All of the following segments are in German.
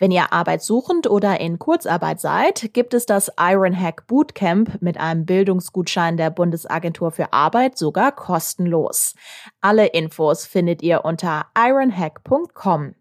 Wenn ihr arbeitssuchend oder in Kurzarbeit seid, gibt es das Ironhack Bootcamp mit einem Bildungsgutschein der Bundesagentur für Arbeit sogar kostenlos. Alle Infos findet ihr unter ironhack.com.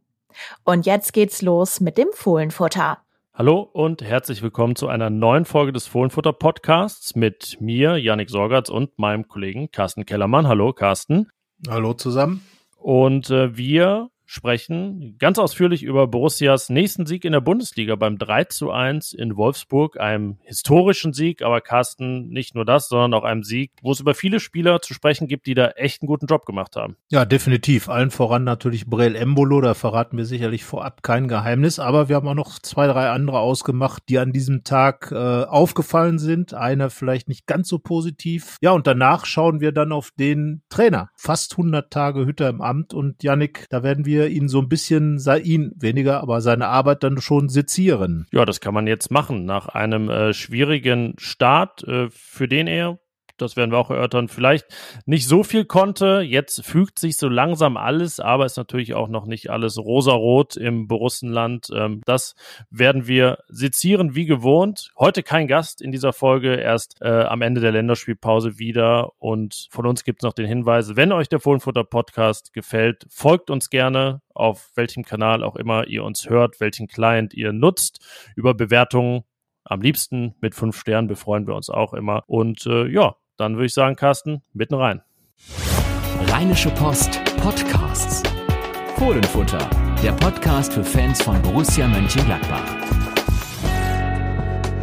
Und jetzt geht's los mit dem Fohlenfutter. Hallo und herzlich willkommen zu einer neuen Folge des Fohlenfutter Podcasts mit mir, Yannick Sorgatz und meinem Kollegen Carsten Kellermann. Hallo, Carsten. Hallo zusammen. Und äh, wir sprechen ganz ausführlich über Borussias nächsten Sieg in der Bundesliga beim 3 zu 1 in Wolfsburg, einem historischen Sieg, aber Carsten, nicht nur das, sondern auch einem Sieg, wo es über viele Spieler zu sprechen gibt, die da echt einen guten Job gemacht haben. Ja, definitiv. Allen voran natürlich Brel Embolo, da verraten wir sicherlich vorab kein Geheimnis, aber wir haben auch noch zwei, drei andere ausgemacht, die an diesem Tag äh, aufgefallen sind. Einer vielleicht nicht ganz so positiv. Ja, und danach schauen wir dann auf den Trainer. Fast 100 Tage Hütter im Amt und Yannick, da werden wir wir ihn so ein bisschen, ihn weniger, aber seine Arbeit dann schon sezieren. Ja, das kann man jetzt machen. Nach einem äh, schwierigen Start, äh, für den er das werden wir auch erörtern, vielleicht nicht so viel konnte. Jetzt fügt sich so langsam alles, aber ist natürlich auch noch nicht alles rosarot im Borussenland. Ähm, das werden wir sezieren wie gewohnt. Heute kein Gast in dieser Folge, erst äh, am Ende der Länderspielpause wieder. Und von uns gibt es noch den Hinweis, wenn euch der Fohlenfutter Podcast gefällt, folgt uns gerne auf welchem Kanal auch immer ihr uns hört, welchen Client ihr nutzt. Über Bewertungen am liebsten mit fünf Sternen befreuen wir uns auch immer. Und äh, ja, dann würde ich sagen, Carsten, mitten rein. Rheinische Post Podcasts. Fohlenfutter, der Podcast für Fans von Borussia Mönchengladbach.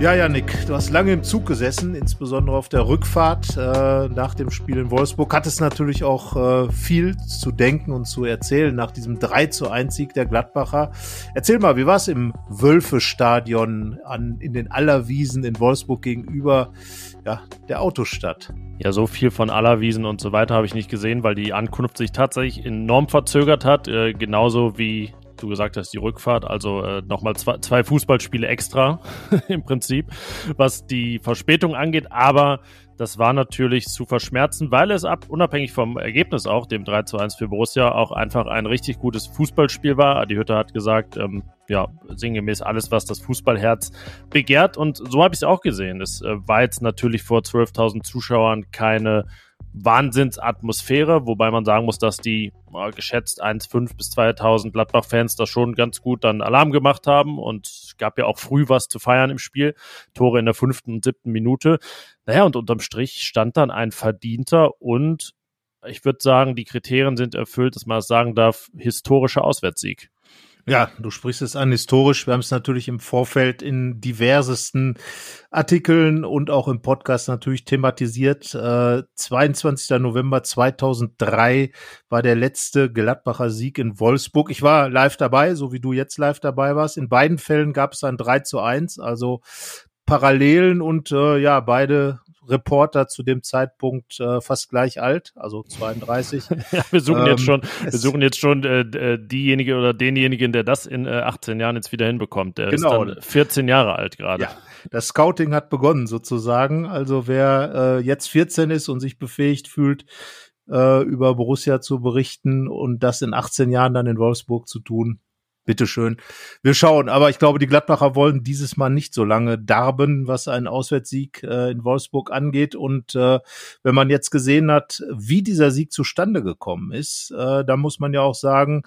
Ja, Janik, du hast lange im Zug gesessen, insbesondere auf der Rückfahrt äh, nach dem Spiel in Wolfsburg. Hattest natürlich auch äh, viel zu denken und zu erzählen nach diesem 3 zu 1 Sieg der Gladbacher. Erzähl mal, wie war es im Wölfe-Stadion an, in den Allerwiesen in Wolfsburg gegenüber ja, der Autostadt? Ja, so viel von Allerwiesen und so weiter habe ich nicht gesehen, weil die Ankunft sich tatsächlich enorm verzögert hat, äh, genauso wie du gesagt hast, die Rückfahrt, also äh, nochmal zwei, zwei Fußballspiele extra im Prinzip, was die Verspätung angeht, aber das war natürlich zu verschmerzen, weil es ab, unabhängig vom Ergebnis auch, dem 3 zu 1 für Borussia, auch einfach ein richtig gutes Fußballspiel war. Adi Hütter hat gesagt, ähm, ja, sinngemäß alles, was das Fußballherz begehrt. Und so habe ich es auch gesehen. Es äh, war jetzt natürlich vor 12.000 Zuschauern keine Wahnsinnsatmosphäre, wobei man sagen muss, dass die äh, geschätzt 1,5 bis 2000 Gladbach-Fans da schon ganz gut dann Alarm gemacht haben und es gab ja auch früh was zu feiern im Spiel. Tore in der fünften und siebten Minute. Naja, und unterm Strich stand dann ein verdienter und ich würde sagen, die Kriterien sind erfüllt, dass man das sagen darf, historischer Auswärtsigg. Ja, du sprichst es an historisch. Wir haben es natürlich im Vorfeld in diversesten Artikeln und auch im Podcast natürlich thematisiert. Äh, 22. November 2003 war der letzte Gladbacher Sieg in Wolfsburg. Ich war live dabei, so wie du jetzt live dabei warst. In beiden Fällen gab es ein 3 zu 1, also Parallelen und äh, ja, beide Reporter zu dem Zeitpunkt äh, fast gleich alt, also 32. ja, wir suchen ähm, jetzt schon, wir suchen jetzt schon äh, äh, diejenige oder denjenigen, der das in äh, 18 Jahren jetzt wieder hinbekommt. Der genau. ist dann 14 Jahre alt gerade. Ja, das Scouting hat begonnen sozusagen. Also wer äh, jetzt 14 ist und sich befähigt fühlt, äh, über Borussia zu berichten und das in 18 Jahren dann in Wolfsburg zu tun, bitteschön. Wir schauen, aber ich glaube, die Gladbacher wollen dieses Mal nicht so lange darben, was einen Auswärtssieg äh, in Wolfsburg angeht. Und äh, wenn man jetzt gesehen hat, wie dieser Sieg zustande gekommen ist, äh, da muss man ja auch sagen,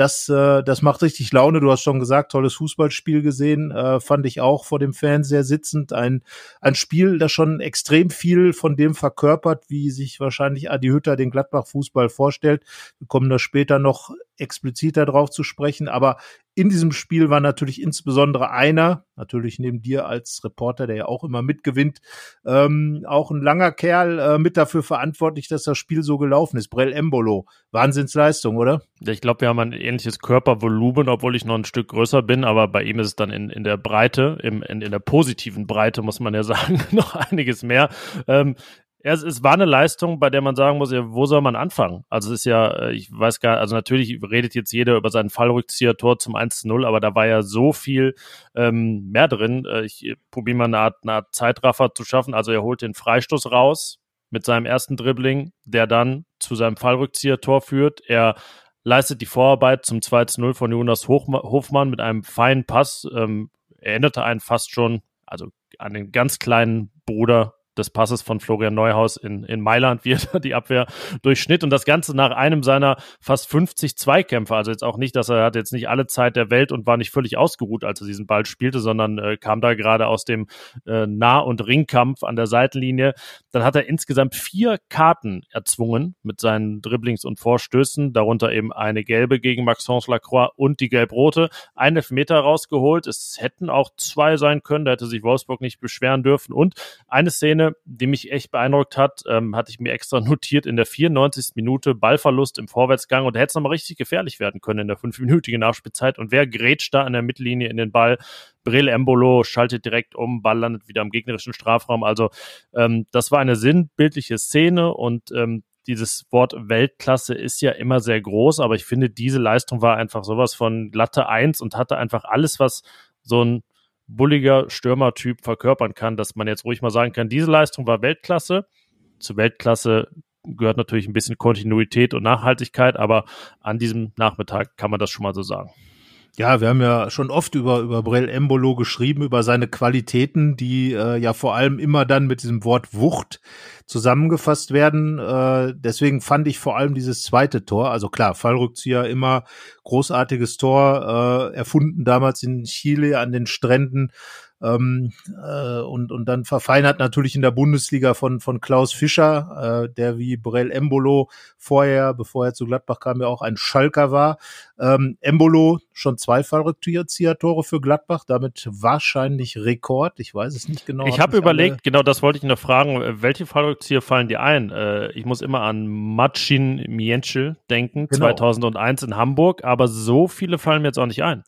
das, äh, das macht richtig Laune. Du hast schon gesagt, tolles Fußballspiel gesehen, äh, fand ich auch vor dem Fernseher sitzend. Ein, ein Spiel, das schon extrem viel von dem verkörpert, wie sich wahrscheinlich Adi Hütter den Gladbach-Fußball vorstellt. Wir kommen da später noch expliziter drauf zu sprechen. Aber in diesem Spiel war natürlich insbesondere einer, natürlich neben dir als Reporter, der ja auch immer mitgewinnt, ähm, auch ein langer Kerl äh, mit dafür verantwortlich, dass das Spiel so gelaufen ist. Brell Embolo. Wahnsinnsleistung, oder? Ja, ich glaube, wir haben ein ähnliches Körpervolumen, obwohl ich noch ein Stück größer bin, aber bei ihm ist es dann in, in der Breite, im, in, in der positiven Breite, muss man ja sagen, noch einiges mehr. Ähm, es, es war eine Leistung, bei der man sagen muss, ja, wo soll man anfangen? Also es ist ja, äh, ich weiß gar, also natürlich redet jetzt jeder über seinen Fallrückzieher-Tor zum 1-0, aber da war ja so viel ähm, mehr drin. Äh, ich probiere mal eine Art, eine Art Zeitraffer zu schaffen. Also er holt den Freistoß raus mit seinem ersten Dribbling, der dann zu seinem Fallrückzieher-Tor führt. Er leistet die Vorarbeit zum 2-0 von Jonas Hofmann mit einem feinen Pass. Ähm, erinnerte einen fast schon, also an den ganz kleinen Bruder des Passes von Florian Neuhaus in, in Mailand, wie er die Abwehr durchschnitt. Und das Ganze nach einem seiner fast 50 Zweikämpfe. Also jetzt auch nicht, dass er hat jetzt nicht alle Zeit der Welt und war nicht völlig ausgeruht, als er diesen Ball spielte, sondern äh, kam da gerade aus dem äh, Nah- und Ringkampf an der Seitenlinie. Dann hat er insgesamt vier Karten erzwungen mit seinen Dribblings und Vorstößen, darunter eben eine gelbe gegen Maxence Lacroix und die gelb-rote. Ein Elfmeter rausgeholt. Es hätten auch zwei sein können, da hätte sich Wolfsburg nicht beschweren dürfen. Und eine Szene, die mich echt beeindruckt hat, ähm, hatte ich mir extra notiert in der 94. Minute Ballverlust im Vorwärtsgang und da hätte es nochmal richtig gefährlich werden können in der fünfminütigen Nachspielzeit. Und wer grätscht da an der Mittellinie in den Ball? Brill Embolo schaltet direkt um, Ball landet wieder im gegnerischen Strafraum. Also ähm, das war eine sinnbildliche Szene und ähm, dieses Wort Weltklasse ist ja immer sehr groß, aber ich finde, diese Leistung war einfach sowas von glatte Eins und hatte einfach alles, was so ein bulliger Stürmertyp verkörpern kann, dass man jetzt ruhig mal sagen kann, diese Leistung war Weltklasse. Zur Weltklasse gehört natürlich ein bisschen Kontinuität und Nachhaltigkeit, aber an diesem Nachmittag kann man das schon mal so sagen. Ja, wir haben ja schon oft über, über Brell Embolo geschrieben, über seine Qualitäten, die äh, ja vor allem immer dann mit diesem Wort Wucht zusammengefasst werden. Äh, deswegen fand ich vor allem dieses zweite Tor, also klar, Fallrückzieher immer großartiges Tor, äh, erfunden damals in Chile an den Stränden ähm, äh, und, und dann verfeinert natürlich in der Bundesliga von, von Klaus Fischer, äh, der wie Borel Embolo vorher, bevor er zu Gladbach kam, ja auch ein Schalker war. Ähm, Embolo schon zwei Fallrückzieher-Tore für Gladbach, damit wahrscheinlich Rekord. Ich weiß es nicht genau. Ich habe überlegt, genau das wollte ich noch fragen, welche Fallrückzieher fallen dir ein? Äh, ich muss immer an Macin Mienschel denken, genau. 2001 in Hamburg, aber so viele fallen mir jetzt auch nicht ein.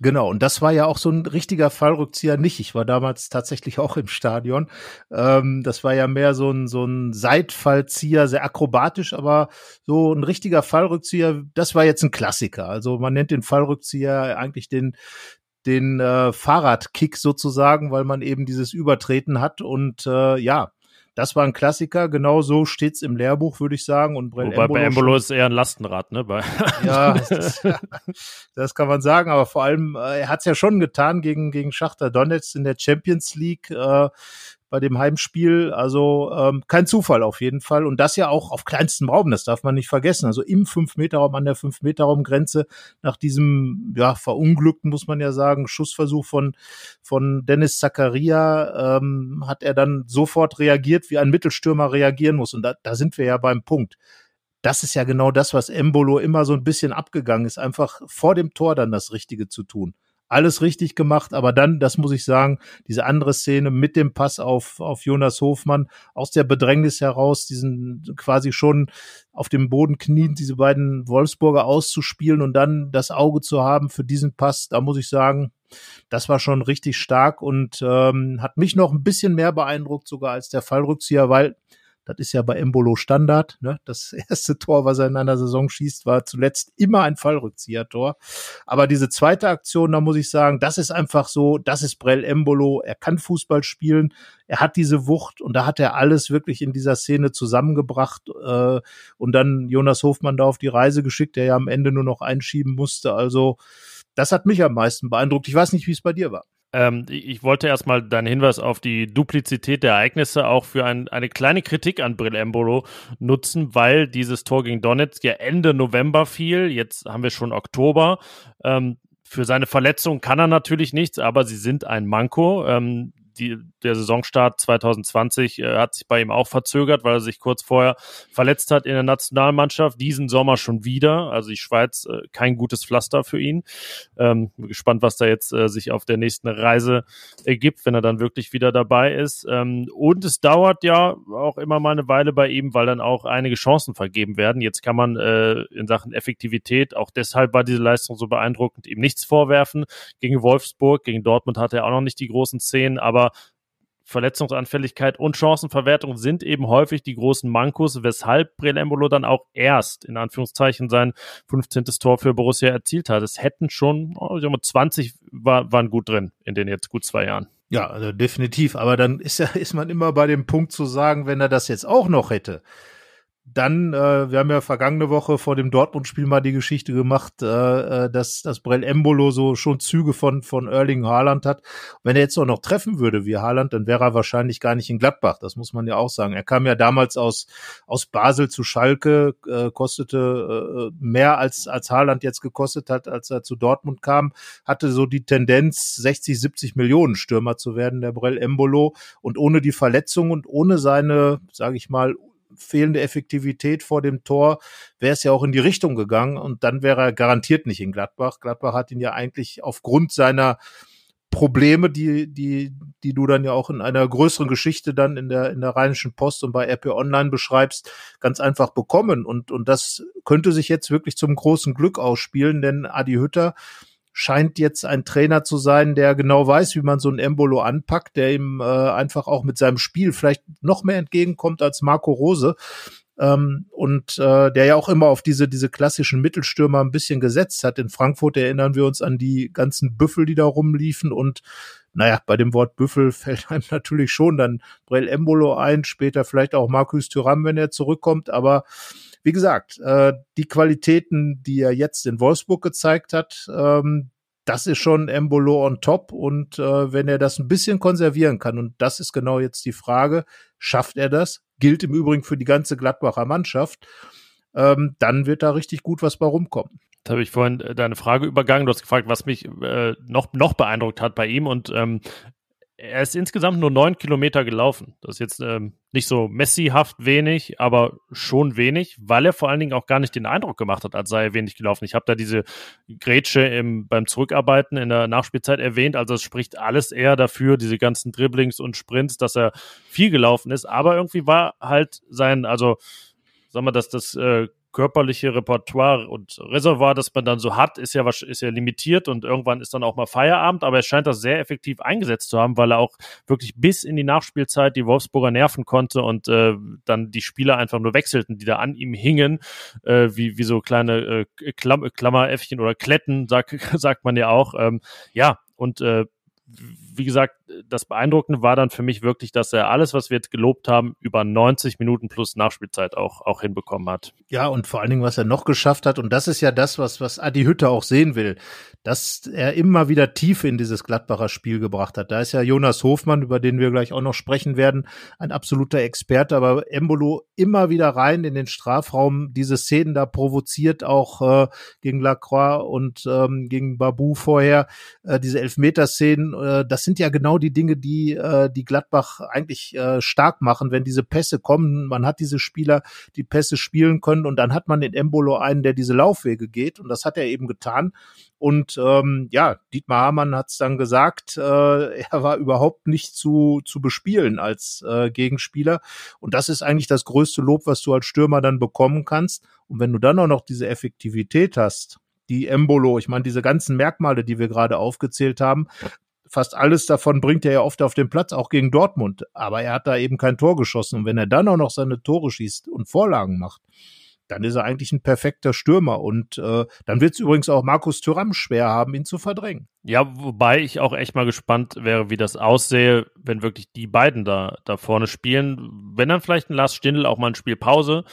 Genau, und das war ja auch so ein richtiger Fallrückzieher nicht. Ich war damals tatsächlich auch im Stadion. Ähm, das war ja mehr so ein, so ein Seitfallzieher, sehr akrobatisch, aber so ein richtiger Fallrückzieher, das war jetzt ein Klassiker. Also man nennt den Fallrückzieher eigentlich den, den äh, Fahrradkick sozusagen, weil man eben dieses Übertreten hat und ähh, ja, das war ein Klassiker, genau so steht's im Lehrbuch, würde ich sagen. Und Brell Wobei Embolo bei Embolo ist eher ein Lastenrad, ne? ja, das, das, kann man sagen, aber vor allem, äh, er hat's ja schon getan gegen, gegen Schachter Donetsk in der Champions League. Äh, bei dem Heimspiel. Also ähm, kein Zufall auf jeden Fall. Und das ja auch auf kleinstem Raum, das darf man nicht vergessen. Also im Fünf-Meter-Raum, an der Fünf-Meter-Raum-Grenze, nach diesem, ja, verunglückten, muss man ja sagen, Schussversuch von, von Dennis Zakaria, ähm, hat er dann sofort reagiert, wie ein Mittelstürmer reagieren muss. Und da, da sind wir ja beim Punkt das ist ja genau das, was Embolo immer so ein bisschen abgegangen ist, einfach vor dem Tor dann das Richtige zu tun alles richtig gemacht, aber dann, das muss ich sagen, diese andere Szene mit dem Pass auf, auf Jonas Hofmann aus der Bedrängnis heraus, diesen quasi schon auf dem Boden knien, diese beiden Wolfsburger auszuspielen und dann das Auge zu haben für diesen Pass, da muss ich sagen, das war schon richtig stark und ähm, hat mich noch ein bisschen mehr beeindruckt sogar als der Fallrückzieher, weil das ist ja bei Embolo Standard. Ne? Das erste Tor, was er in einer Saison schießt, war zuletzt immer ein Fallrückzieher-Tor. Aber diese zweite Aktion, da muss ich sagen, das ist einfach so, das ist Brell Embolo. Er kann Fußball spielen, er hat diese Wucht und da hat er alles wirklich in dieser Szene zusammengebracht äh, und dann Jonas Hofmann da auf die Reise geschickt, der ja am Ende nur noch einschieben musste. Also das hat mich am meisten beeindruckt. Ich weiß nicht, wie es bei dir war. Ähm, ich wollte erstmal deinen Hinweis auf die Duplizität der Ereignisse auch für ein, eine kleine Kritik an Brill Embolo nutzen, weil dieses Tor gegen Donetsk ja Ende November fiel. Jetzt haben wir schon Oktober. Ähm, für seine Verletzung kann er natürlich nichts, aber sie sind ein Manko. Ähm, die, der Saisonstart 2020 äh, hat sich bei ihm auch verzögert, weil er sich kurz vorher verletzt hat in der Nationalmannschaft. Diesen Sommer schon wieder. Also die Schweiz äh, kein gutes Pflaster für ihn. Ähm, bin gespannt, was da jetzt äh, sich auf der nächsten Reise ergibt, wenn er dann wirklich wieder dabei ist. Ähm, und es dauert ja auch immer mal eine Weile bei ihm, weil dann auch einige Chancen vergeben werden. Jetzt kann man äh, in Sachen Effektivität, auch deshalb war diese Leistung so beeindruckend, ihm nichts vorwerfen. Gegen Wolfsburg, gegen Dortmund hatte er auch noch nicht die großen Szenen, aber Verletzungsanfälligkeit und Chancenverwertung sind eben häufig die großen Mankos, weshalb Brelembolo dann auch erst in Anführungszeichen sein 15. Tor für Borussia erzielt hat. Es hätten schon, oh, 20 war, waren gut drin in den jetzt gut zwei Jahren. Ja, also definitiv. Aber dann ist ja, ist man immer bei dem Punkt zu sagen, wenn er das jetzt auch noch hätte, dann, äh, wir haben ja vergangene Woche vor dem Dortmund-Spiel mal die Geschichte gemacht, äh, äh dass, dass Brell Embolo so schon Züge von, von Erling Haaland hat. Wenn er jetzt auch noch treffen würde wie Haaland, dann wäre er wahrscheinlich gar nicht in Gladbach. Das muss man ja auch sagen. Er kam ja damals aus, aus Basel zu Schalke, äh, kostete äh, mehr als, als Haaland jetzt gekostet hat, als er zu Dortmund kam, hatte so die Tendenz, 60, 70 Millionen Stürmer zu werden, der Brell Embolo. Und ohne die Verletzung und ohne seine, sage ich mal, fehlende Effektivität vor dem Tor wäre es ja auch in die Richtung gegangen und dann wäre er garantiert nicht in Gladbach. Gladbach hat ihn ja eigentlich aufgrund seiner Probleme, die, die, die du dann ja auch in einer größeren Geschichte dann in der, in der Rheinischen Post und bei RP Online beschreibst, ganz einfach bekommen. Und, und das könnte sich jetzt wirklich zum großen Glück ausspielen, denn Adi Hütter scheint jetzt ein Trainer zu sein, der genau weiß, wie man so ein Embolo anpackt, der ihm äh, einfach auch mit seinem Spiel vielleicht noch mehr entgegenkommt als Marco Rose. Ähm, und äh, der ja auch immer auf diese, diese klassischen Mittelstürmer ein bisschen gesetzt hat. In Frankfurt erinnern wir uns an die ganzen Büffel, die da rumliefen und naja, bei dem Wort Büffel fällt einem natürlich schon dann Brell Embolo ein, später vielleicht auch Markus Thuram, wenn er zurückkommt, aber wie gesagt, äh, die Qualitäten, die er jetzt in Wolfsburg gezeigt hat, ähm, das ist schon Embolo on top. Und äh, wenn er das ein bisschen konservieren kann, und das ist genau jetzt die Frage, schafft er das? Gilt im Übrigen für die ganze Gladbacher Mannschaft. Ähm, dann wird da richtig gut was bei rumkommen. Da habe ich vorhin äh, deine Frage übergangen. Du hast gefragt, was mich äh, noch, noch beeindruckt hat bei ihm. Und ähm, er ist insgesamt nur neun Kilometer gelaufen. Das ist jetzt ähm, nicht so Messi-haft wenig, aber schon wenig, weil er vor allen Dingen auch gar nicht den Eindruck gemacht hat, als sei er wenig gelaufen. Ich habe da diese Grätsche im, beim Zurückarbeiten in der Nachspielzeit erwähnt. Also es spricht alles eher dafür, diese ganzen Dribblings und Sprints, dass er viel gelaufen ist. Aber irgendwie war halt sein, also sagen wir, dass das äh, körperliche Repertoire und Reservoir, das man dann so hat, ist ja, ist ja limitiert und irgendwann ist dann auch mal Feierabend, aber er scheint das sehr effektiv eingesetzt zu haben, weil er auch wirklich bis in die Nachspielzeit die Wolfsburger nerven konnte und äh, dann die Spieler einfach nur wechselten, die da an ihm hingen, äh, wie, wie so kleine äh, Klam Klammeräffchen oder Kletten, sag, sagt man ja auch. Ähm, ja, und äh, wie gesagt, das Beeindruckende war dann für mich wirklich, dass er alles, was wir jetzt gelobt haben, über 90 Minuten plus Nachspielzeit auch, auch hinbekommen hat. Ja, und vor allen Dingen, was er noch geschafft hat, und das ist ja das, was, was Adi Hütter auch sehen will, dass er immer wieder Tiefe in dieses Gladbacher Spiel gebracht hat. Da ist ja Jonas Hofmann, über den wir gleich auch noch sprechen werden, ein absoluter Experte, aber Embolo immer wieder rein in den Strafraum, diese Szenen da provoziert, auch äh, gegen Lacroix und ähm, gegen Babu vorher, äh, diese Elfmeterszenen, äh, das sind ja genau die Dinge, die äh, die Gladbach eigentlich äh, stark machen, wenn diese Pässe kommen. Man hat diese Spieler, die Pässe spielen können und dann hat man in Embolo einen, der diese Laufwege geht und das hat er eben getan. Und ähm, ja, Dietmar Hamann hat es dann gesagt, äh, er war überhaupt nicht zu, zu bespielen als äh, Gegenspieler. Und das ist eigentlich das größte Lob, was du als Stürmer dann bekommen kannst. Und wenn du dann auch noch diese Effektivität hast, die Embolo, ich meine, diese ganzen Merkmale, die wir gerade aufgezählt haben, fast alles davon bringt er ja oft auf den Platz, auch gegen Dortmund. Aber er hat da eben kein Tor geschossen. Und wenn er dann auch noch seine Tore schießt und Vorlagen macht, dann ist er eigentlich ein perfekter Stürmer. Und äh, dann wird es übrigens auch Markus Thüram schwer haben, ihn zu verdrängen. Ja, wobei ich auch echt mal gespannt wäre, wie das aussähe, wenn wirklich die beiden da, da vorne spielen. Wenn dann vielleicht ein Lars Stindl auch mal ein Spiel Pause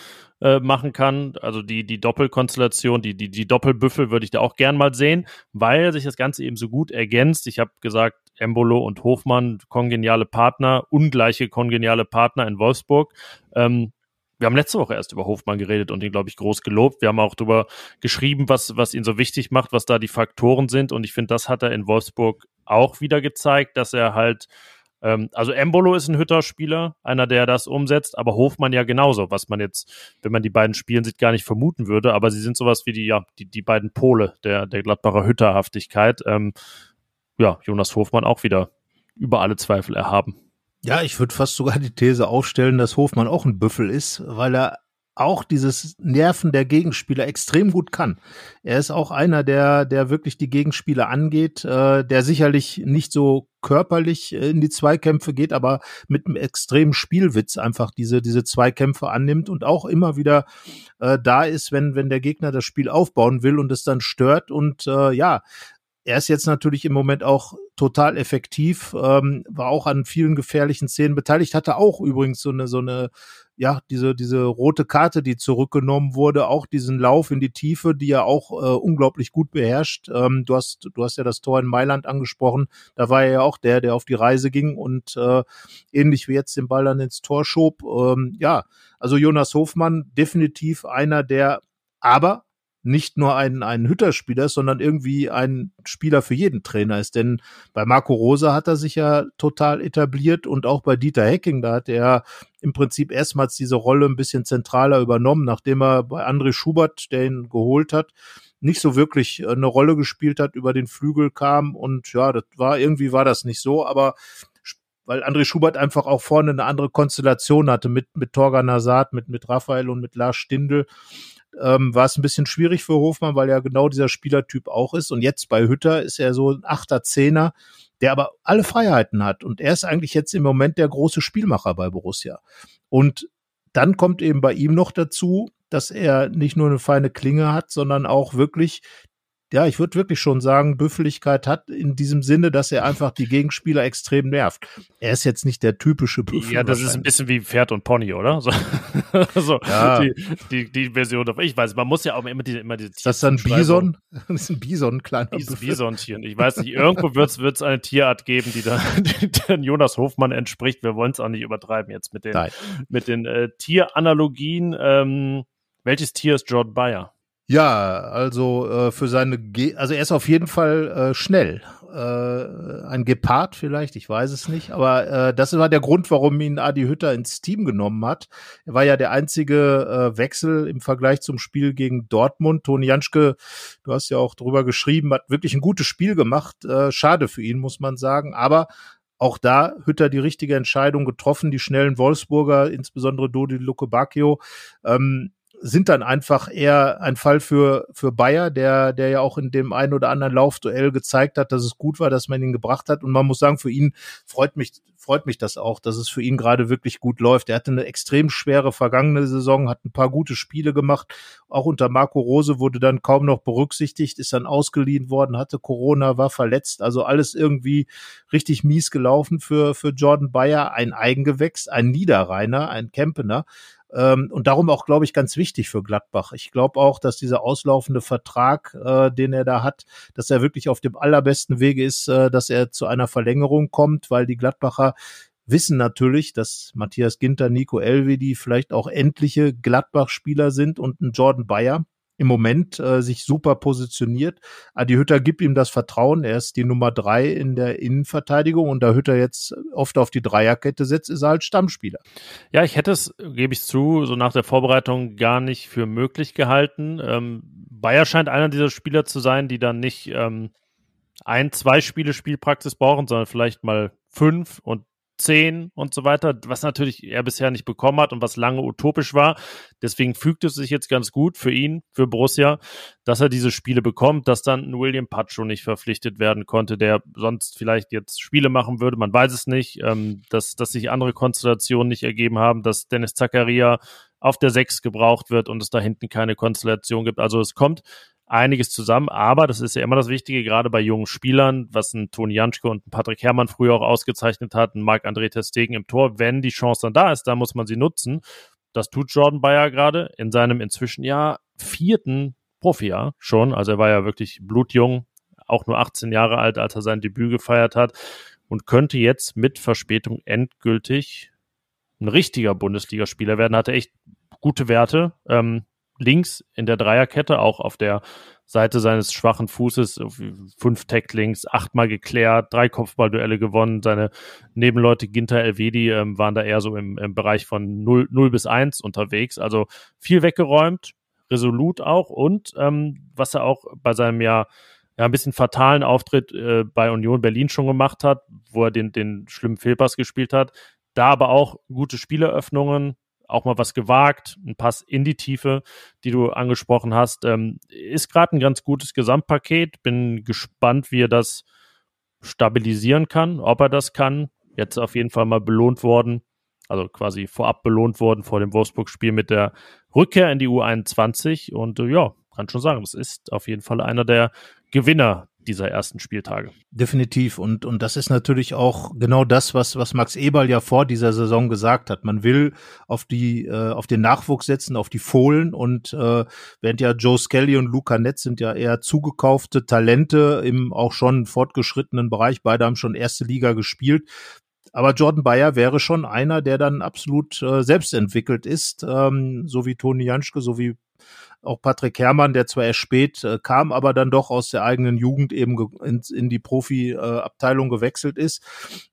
äh, machen kann. Also die, die Doppelkonstellation, die, die, die Doppelbüffel würde ich da auch gern mal sehen, weil sich das Ganze eben so gut ergänzt. Ich habe gesagt, Embolo und Hofmann, kongeniale Partner, ungleiche kongeniale Partner in Wolfsburg. Ähm, wir haben letzte Woche erst über Hofmann geredet und ihn, glaube ich, groß gelobt. Wir haben auch darüber geschrieben, was, was ihn so wichtig macht, was da die Faktoren sind. Und ich finde, das hat er in Wolfsburg auch wieder gezeigt, dass er halt Ähm, also Embolo ist ein Hütter-Spieler, einer, der das umsetzt, aber Hofmann ja genauso, was man jetzt, wenn man die beiden spielen sieht, gar nicht vermuten würde, aber sie sind sowas wie die, ja, die, die beiden Pole der, der Gladbacher Hütterhaftigkeit. Ähm, ja, Jonas Hofmann auch wieder über alle Zweifel erhaben. Ja, ich würde fast sogar die These aufstellen, dass Hofmann auch ein Büffel ist, weil er auch dieses Nerven der Gegenspieler extrem gut kann. Er ist auch einer, der, der wirklich die Gegenspieler angeht, äh, der sicherlich nicht so körperlich in die Zweikämpfe geht, aber mit einem extremen Spielwitz einfach diese, diese Zweikämpfe annimmt und auch immer wieder äh, da ist, wenn, wenn der Gegner das Spiel aufbauen will und es dann stört und äh, ja, er ist jetzt natürlich im Moment auch total effektiv, ähm, war auch an vielen gefährlichen Szenen beteiligt, hatte auch übrigens so eine, so eine, ja, diese, diese rote Karte, die zurückgenommen wurde, auch diesen Lauf in die Tiefe, die er auch äh, unglaublich gut beherrscht. Ähm, du hast, du hast ja das Tor in Mailand angesprochen, da war er ja auch der, der auf die Reise ging und äh, ähnlich wie jetzt den Ball dann ins Tor schob. Ähm, ja, also Jonas Hofmann definitiv einer der aber nicht nur ein, ein Hütterspieler sondern irgendwie ein Spieler für jeden Trainer ist. Denn bei Marco Rosa hat er sich ja total etabliert und auch bei Dieter Hecking, da hat er im Prinzip erstmals diese Rolle ein bisschen zentraler übernommen, nachdem er bei André Schubert, der ihn geholt hat, nicht so wirklich eine Rolle gespielt hat, über den Flügel kam und ja, das war irgendwie war das nicht so, aber weil André Schubert einfach auch vorne eine andere Konstellation hatte mit mit Torgan Nazat, mit mit Raphael und mit Lars Stindl ähm, war es ein bisschen schwierig für Hofmann, weil er genau dieser Spielertyp auch ist. Und jetzt bei Hütter ist er so ein Achter, Zehner, der aber alle Freiheiten hat. Und er ist eigentlich jetzt im Moment der große Spielmacher bei Borussia. Und dann kommt eben bei ihm noch dazu, dass er nicht nur eine feine Klinge hat, sondern auch wirklich ja, ich würde wirklich schon sagen, Büffeligkeit hat in diesem Sinne, dass er einfach die Gegenspieler extrem nervt. Er ist jetzt nicht der typische Büffel. Ja, das ist ein bisschen wie Pferd und Pony, oder? So, so ja. die, die, die Version. Ich weiß, man muss ja auch immer diese, immer diese Tier Das ist ein Bison? Das ist ein Bison, ein kleiner Bison. Bison-Tier. Ich weiß nicht, irgendwo wird es eine Tierart geben, die dann, die dann Jonas Hofmann entspricht. Wir wollen es auch nicht übertreiben jetzt mit den, mit den äh, Tieranalogien. Ähm, welches Tier ist Jordan Bayer? Ja, also äh, für seine, Ge also er ist auf jeden Fall äh, schnell. Äh, ein Gepard vielleicht, ich weiß es nicht, aber äh, das war der Grund, warum ihn Adi Hütter ins Team genommen hat. Er war ja der einzige äh, Wechsel im Vergleich zum Spiel gegen Dortmund. Toni Janschke, du hast ja auch drüber geschrieben, hat wirklich ein gutes Spiel gemacht. Äh, schade für ihn, muss man sagen, aber auch da Hütter die richtige Entscheidung getroffen, die schnellen Wolfsburger, insbesondere Dodi Luke Bacchio, ähm, sind dann einfach eher ein Fall für, für Bayer, der, der ja auch in dem einen oder anderen Laufduell gezeigt hat, dass es gut war, dass man ihn gebracht hat. Und man muss sagen, für ihn freut mich, freut mich das auch, dass es für ihn gerade wirklich gut läuft. Er hatte eine extrem schwere vergangene Saison, hat ein paar gute Spiele gemacht. Auch unter Marco Rose wurde dann kaum noch berücksichtigt, ist dann ausgeliehen worden, hatte Corona, war verletzt. Also alles irgendwie richtig mies gelaufen für, für Jordan Bayer. Ein Eigengewächs, ein Niederrheiner, ein Kempener. Ähm, und darum auch, glaube ich, ganz wichtig für Gladbach. Ich glaube auch, dass dieser auslaufende Vertrag, äh, den er da hat, dass er wirklich auf dem allerbesten Wege ist, äh, dass er zu einer Verlängerung kommt, weil die Gladbacher wissen natürlich, dass Matthias Ginter, Nico Elvedi vielleicht auch endliche Gladbach-Spieler sind und ein Jordan Bayer, im Moment äh, sich super positioniert. Adi Hütter gibt ihm das Vertrauen. Er ist die Nummer drei in der Innenverteidigung und da Hütter jetzt oft auf die Dreierkette setzt, ist er halt Stammspieler. Ja, ich hätte es, gebe ich zu, so nach der Vorbereitung gar nicht für möglich gehalten. Ähm, Bayer scheint einer dieser Spieler zu sein, die dann nicht ähm, ein, zwei Spiele Spielpraxis brauchen, sondern vielleicht mal fünf und 10 und so weiter, was natürlich er bisher nicht bekommen hat und was lange utopisch war. Deswegen fügt es sich jetzt ganz gut für ihn, für Borussia, dass er diese Spiele bekommt, dass dann William Pacho nicht verpflichtet werden konnte, der sonst vielleicht jetzt Spiele machen würde. Man weiß es nicht, ähm, dass, dass sich andere Konstellationen nicht ergeben haben, dass Dennis Zakaria auf der 6 gebraucht wird und es da hinten keine Konstellation gibt. Also es kommt einiges zusammen, aber das ist ja immer das Wichtige, gerade bei jungen Spielern, was ein Toni Janschke und ein Patrick Herrmann früher auch ausgezeichnet hat, ein Marc-André Testegen im Tor, wenn die Chance dann da ist, dann muss man sie nutzen. Das tut Jordan Bayer gerade in seinem inzwischen ja vierten Profijahr schon, also er war ja wirklich blutjung, auch nur 18 Jahre alt, als er sein Debüt gefeiert hat und könnte jetzt mit Verspätung endgültig ein richtiger Bundesligaspieler werden, hatte echt gute Werte, ähm, links in der Dreierkette, auch auf der Seite seines schwachen Fußes, fünf Tacklings, achtmal geklärt, drei Kopfballduelle gewonnen. Seine Nebenleute Ginter Elvedi ähm, waren da eher so im, im Bereich von 0, 0 bis 1 unterwegs. Also viel weggeräumt, resolut auch und ähm, was er auch bei seinem ja, ja ein bisschen fatalen Auftritt äh, bei Union Berlin schon gemacht hat, wo er den, den schlimmen Fehlpass gespielt hat. Da aber auch gute Spieleröffnungen, auch mal was gewagt, ein Pass in die Tiefe, die du angesprochen hast. Ähm, ist gerade ein ganz gutes Gesamtpaket. Bin gespannt, wie er das stabilisieren kann, ob er das kann. Jetzt auf jeden Fall mal belohnt worden, also quasi vorab belohnt worden vor dem Wolfsburg-Spiel mit der Rückkehr in die U21. Und äh, ja, kann schon sagen, das ist auf jeden Fall einer der Gewinner dieser ersten Spieltage. Definitiv. Und, und das ist natürlich auch genau das, was, was Max Eberl ja vor dieser Saison gesagt hat. Man will auf die, äh, auf den Nachwuchs setzen, auf die Fohlen und äh, während ja Joe Skelly und Luca Netz sind ja eher zugekaufte Talente im auch schon fortgeschrittenen Bereich. Beide haben schon erste Liga gespielt. Aber Jordan Bayer wäre schon einer, der dann absolut äh, selbst entwickelt ist, ähm, so wie Toni Janschke, so wie auch Patrick Herrmann, der zwar erst spät äh, kam, aber dann doch aus der eigenen Jugend eben in, in die Profi-Abteilung äh, gewechselt ist.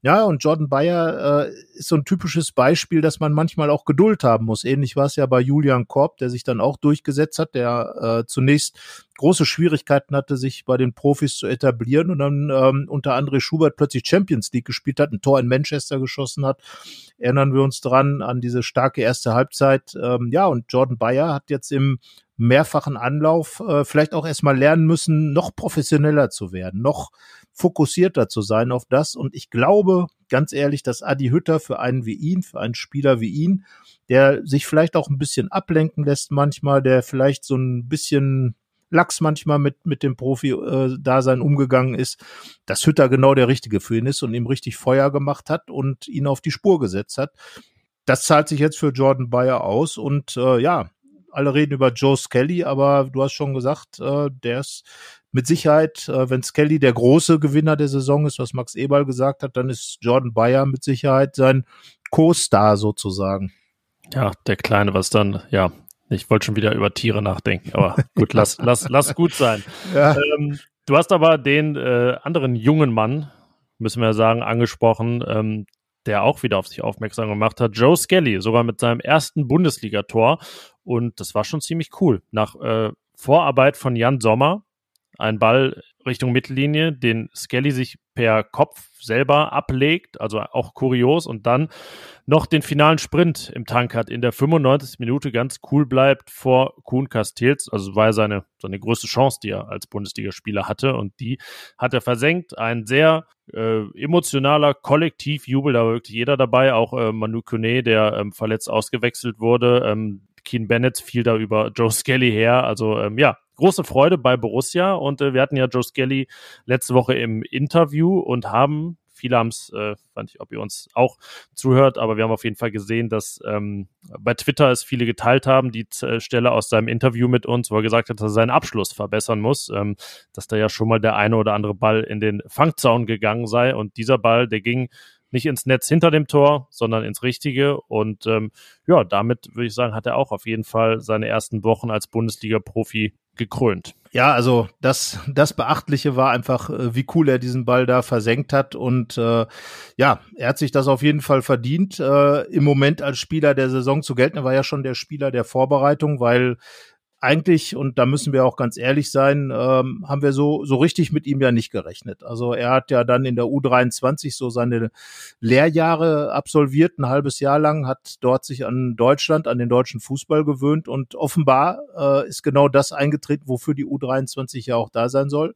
Ja, und Jordan Bayer äh, ist so ein typisches Beispiel, dass man manchmal auch Geduld haben muss. Ähnlich war es ja bei Julian Korb, der sich dann auch durchgesetzt hat, der äh, zunächst große Schwierigkeiten hatte, sich bei den Profis zu etablieren und dann ähm, unter André Schubert plötzlich Champions League gespielt hat, ein Tor in Manchester geschossen hat. Erinnern wir uns dran an diese starke erste Halbzeit. Ähm, ja, und Jordan Bayer hat jetzt im mehrfachen Anlauf äh, vielleicht auch erstmal lernen müssen, noch professioneller zu werden, noch fokussierter zu sein auf das. Und ich glaube, ganz ehrlich, dass Adi Hütter für einen wie ihn, für einen Spieler wie ihn, der sich vielleicht auch ein bisschen ablenken lässt manchmal, der vielleicht so ein bisschen Lachs manchmal mit, mit dem Profi-Dasein äh, umgegangen ist, dass Hütter genau der Richtige für ihn ist und ihm richtig Feuer gemacht hat und ihn auf die Spur gesetzt hat. Das zahlt sich jetzt für Jordan Bayer aus und äh, ja, alle reden über Joe Skelly, aber du hast schon gesagt, äh, der ist mit Sicherheit, äh, wenn Skelly der große Gewinner der Saison ist, was Max Eberl gesagt hat, dann ist Jordan Bayer mit Sicherheit sein Co-Star sozusagen. Ja, der Kleine, was dann, ja, ich wollte schon wieder über Tiere nachdenken, aber gut, lass, lass, lass gut sein. Ja. Ähm, du hast aber den äh, anderen jungen Mann, müssen wir sagen, angesprochen, ähm, der auch wieder auf sich aufmerksam gemacht hat. Joe Skelly, sogar mit seinem ersten Bundesligator. Und das war schon ziemlich cool. Nach äh, Vorarbeit von Jan Sommer, ein Ball Richtung Mittellinie, den Skelly sich per Kopf selber ablegt, also auch kurios und dann noch den finalen Sprint im Tank hat, in der 95. Minute ganz cool bleibt vor Kuhn Castells, also war seine, seine größte Chance, die er als Bundesligaspieler hatte und die hat er versenkt. Ein sehr äh, emotionaler Kollektivjubel, da war wirklich jeder dabei, auch äh, Manu Kone, der ähm, verletzt ausgewechselt wurde, ähm, Keen Bennett fiel da über Joe Skelly her. Also ähm, ja, große Freude bei Borussia und äh, wir hatten ja Joe Skelly letzte Woche im Interview und haben viele haben es, äh, fand ich, ob ihr uns auch zuhört, aber wir haben auf jeden Fall gesehen, dass ähm, bei Twitter es viele geteilt haben, die äh, Stelle aus seinem Interview mit uns, wo er gesagt hat, dass er seinen Abschluss verbessern muss, ähm, dass da ja schon mal der eine oder andere Ball in den Fangzaun gegangen sei und dieser Ball, der ging nicht ins Netz hinter dem Tor, sondern ins Richtige. Und ähm, ja, damit würde ich sagen, hat er auch auf jeden Fall seine ersten Wochen als Bundesliga-Profi gekrönt. Ja, also das, das Beachtliche war einfach, äh, wie cool er diesen Ball da versenkt hat. Und äh, ja, er hat sich das auf jeden Fall verdient, äh, im Moment als Spieler der Saison zu gelten. Er war ja schon der Spieler der Vorbereitung, weil eigentlich, und da müssen wir auch ganz ehrlich sein, ähm, haben wir so, so richtig mit ihm ja nicht gerechnet. Also er hat ja dann in der U23 so seine Lehrjahre absolviert, ein halbes Jahr lang, hat dort sich an Deutschland, an den deutschen Fußball gewöhnt und offenbar äh, ist genau das eingetreten, wofür die U23 ja auch da sein soll.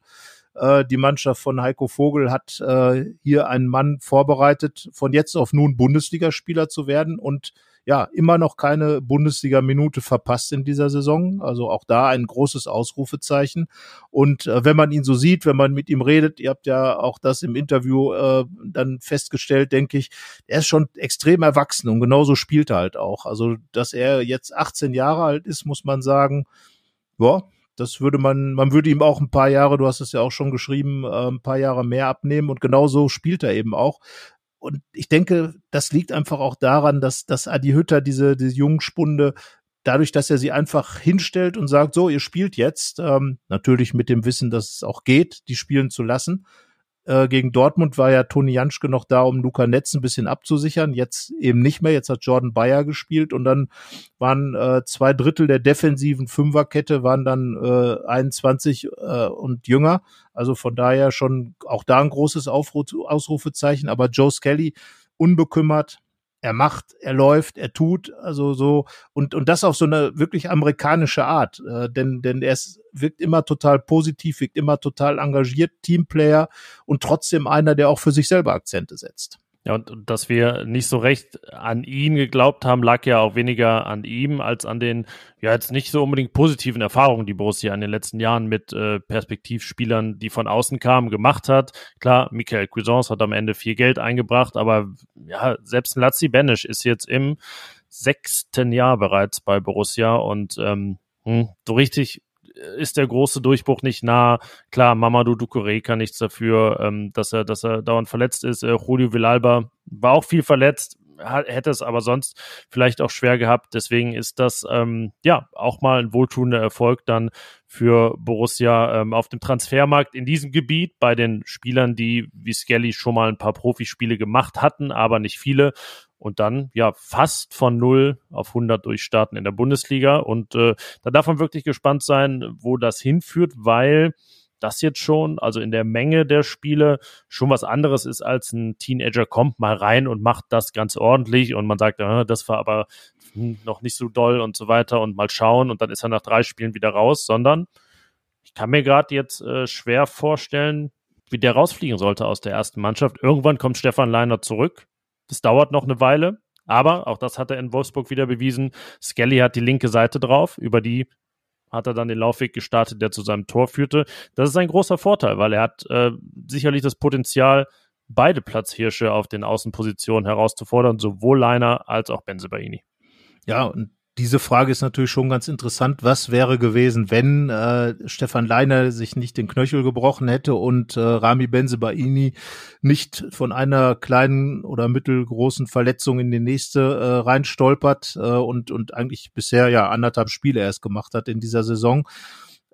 Äh, die Mannschaft von Heiko Vogel hat äh, hier einen Mann vorbereitet, von jetzt auf nun Bundesligaspieler zu werden und ja, immer noch keine Bundesliga-Minute verpasst in dieser Saison. Also auch da ein großes Ausrufezeichen. Und äh, wenn man ihn so sieht, wenn man mit ihm redet, ihr habt ja auch das im Interview äh, dann festgestellt, denke ich, er ist schon extrem erwachsen und genauso spielt er halt auch. Also, dass er jetzt 18 Jahre alt ist, muss man sagen, ja, das würde man, man würde ihm auch ein paar Jahre, du hast es ja auch schon geschrieben, äh, ein paar Jahre mehr abnehmen und genauso spielt er eben auch. Und ich denke, das liegt einfach auch daran, dass, dass Adi Hütter diese, diese Jungspunde dadurch, dass er sie einfach hinstellt und sagt, so, ihr spielt jetzt, ähm, natürlich mit dem Wissen, dass es auch geht, die spielen zu lassen. Äh, gegen Dortmund war ja Toni Janschke noch da, um Luca Netz ein bisschen abzusichern. Jetzt eben nicht mehr. Jetzt hat Jordan Bayer gespielt und dann waren äh, zwei Drittel der defensiven Fünferkette waren dann äh, 21 äh, und jünger. Also von daher schon auch da ein großes Aufruf, Ausrufezeichen. Aber Joe Skelly unbekümmert, er macht, er läuft, er tut, also so und und das auf so eine wirklich amerikanische Art, äh, denn denn er ist, wirkt immer total positiv, wirkt immer total engagiert, Teamplayer und trotzdem einer, der auch für sich selber Akzente setzt. Ja, und, dass wir nicht so recht an ihn geglaubt haben, lag ja auch weniger an ihm als an den, ja, jetzt nicht so unbedingt positiven Erfahrungen, die Borussia in den letzten Jahren mit äh, Perspektivspielern, die von außen kamen, gemacht hat. Klar, Michael Cuisance hat am Ende viel Geld eingebracht, aber ja, selbst Lazzi Benisch ist jetzt im sechsten Jahr bereits bei Borussia und ähm, hm, so richtig ist der große Durchbruch nicht nah. Klar, Mamadou Ducouré kann nichts dafür, ähm, dass er, dass er dauernd verletzt ist. Äh, Julio Villalba war auch viel verletzt, hätte es aber sonst vielleicht auch schwer gehabt. Deswegen ist das ähm, ja auch mal ein wohltuender Erfolg dann für Borussia ähm, auf dem Transfermarkt in diesem Gebiet bei den Spielern, die wie Skelly schon mal ein paar Profispiele gemacht hatten, aber nicht viele und dann ja fast von 0 auf 100 durchstarten in der Bundesliga. Und äh, da darf man wirklich gespannt sein, wo das hinführt, weil das jetzt schon, also in der Menge der Spiele, schon was anderes ist als ein Teenager kommt mal rein und macht das ganz ordentlich und man sagt, äh, das war aber noch nicht so doll und so weiter und mal schauen und dann ist er nach drei Spielen wieder raus, sondern ich kann mir gerade jetzt äh, schwer vorstellen, wie der rausfliegen sollte aus der ersten Mannschaft. Irgendwann kommt Stefan Leiner zurück das dauert noch eine Weile, aber auch das hat er in Wolfsburg wieder bewiesen. Skelly hat die linke Seite drauf, über die hat er dann den Laufweg gestartet, der zu seinem Tor führte. Das ist ein großer Vorteil, weil er hat äh, sicherlich das Potenzial, beide Platzhirsche auf den Außenpositionen herauszufordern, sowohl Leiner als auch Benzebaini. Ja, und diese Frage ist natürlich schon ganz interessant. Was wäre gewesen, wenn äh, Stefan Leiner sich nicht den Knöchel gebrochen hätte und äh, Rami Benzebaini nicht von einer kleinen oder mittelgroßen Verletzung in die nächste äh, reinstolpert äh, und, und eigentlich bisher ja anderthalb Spiele erst gemacht hat in dieser Saison?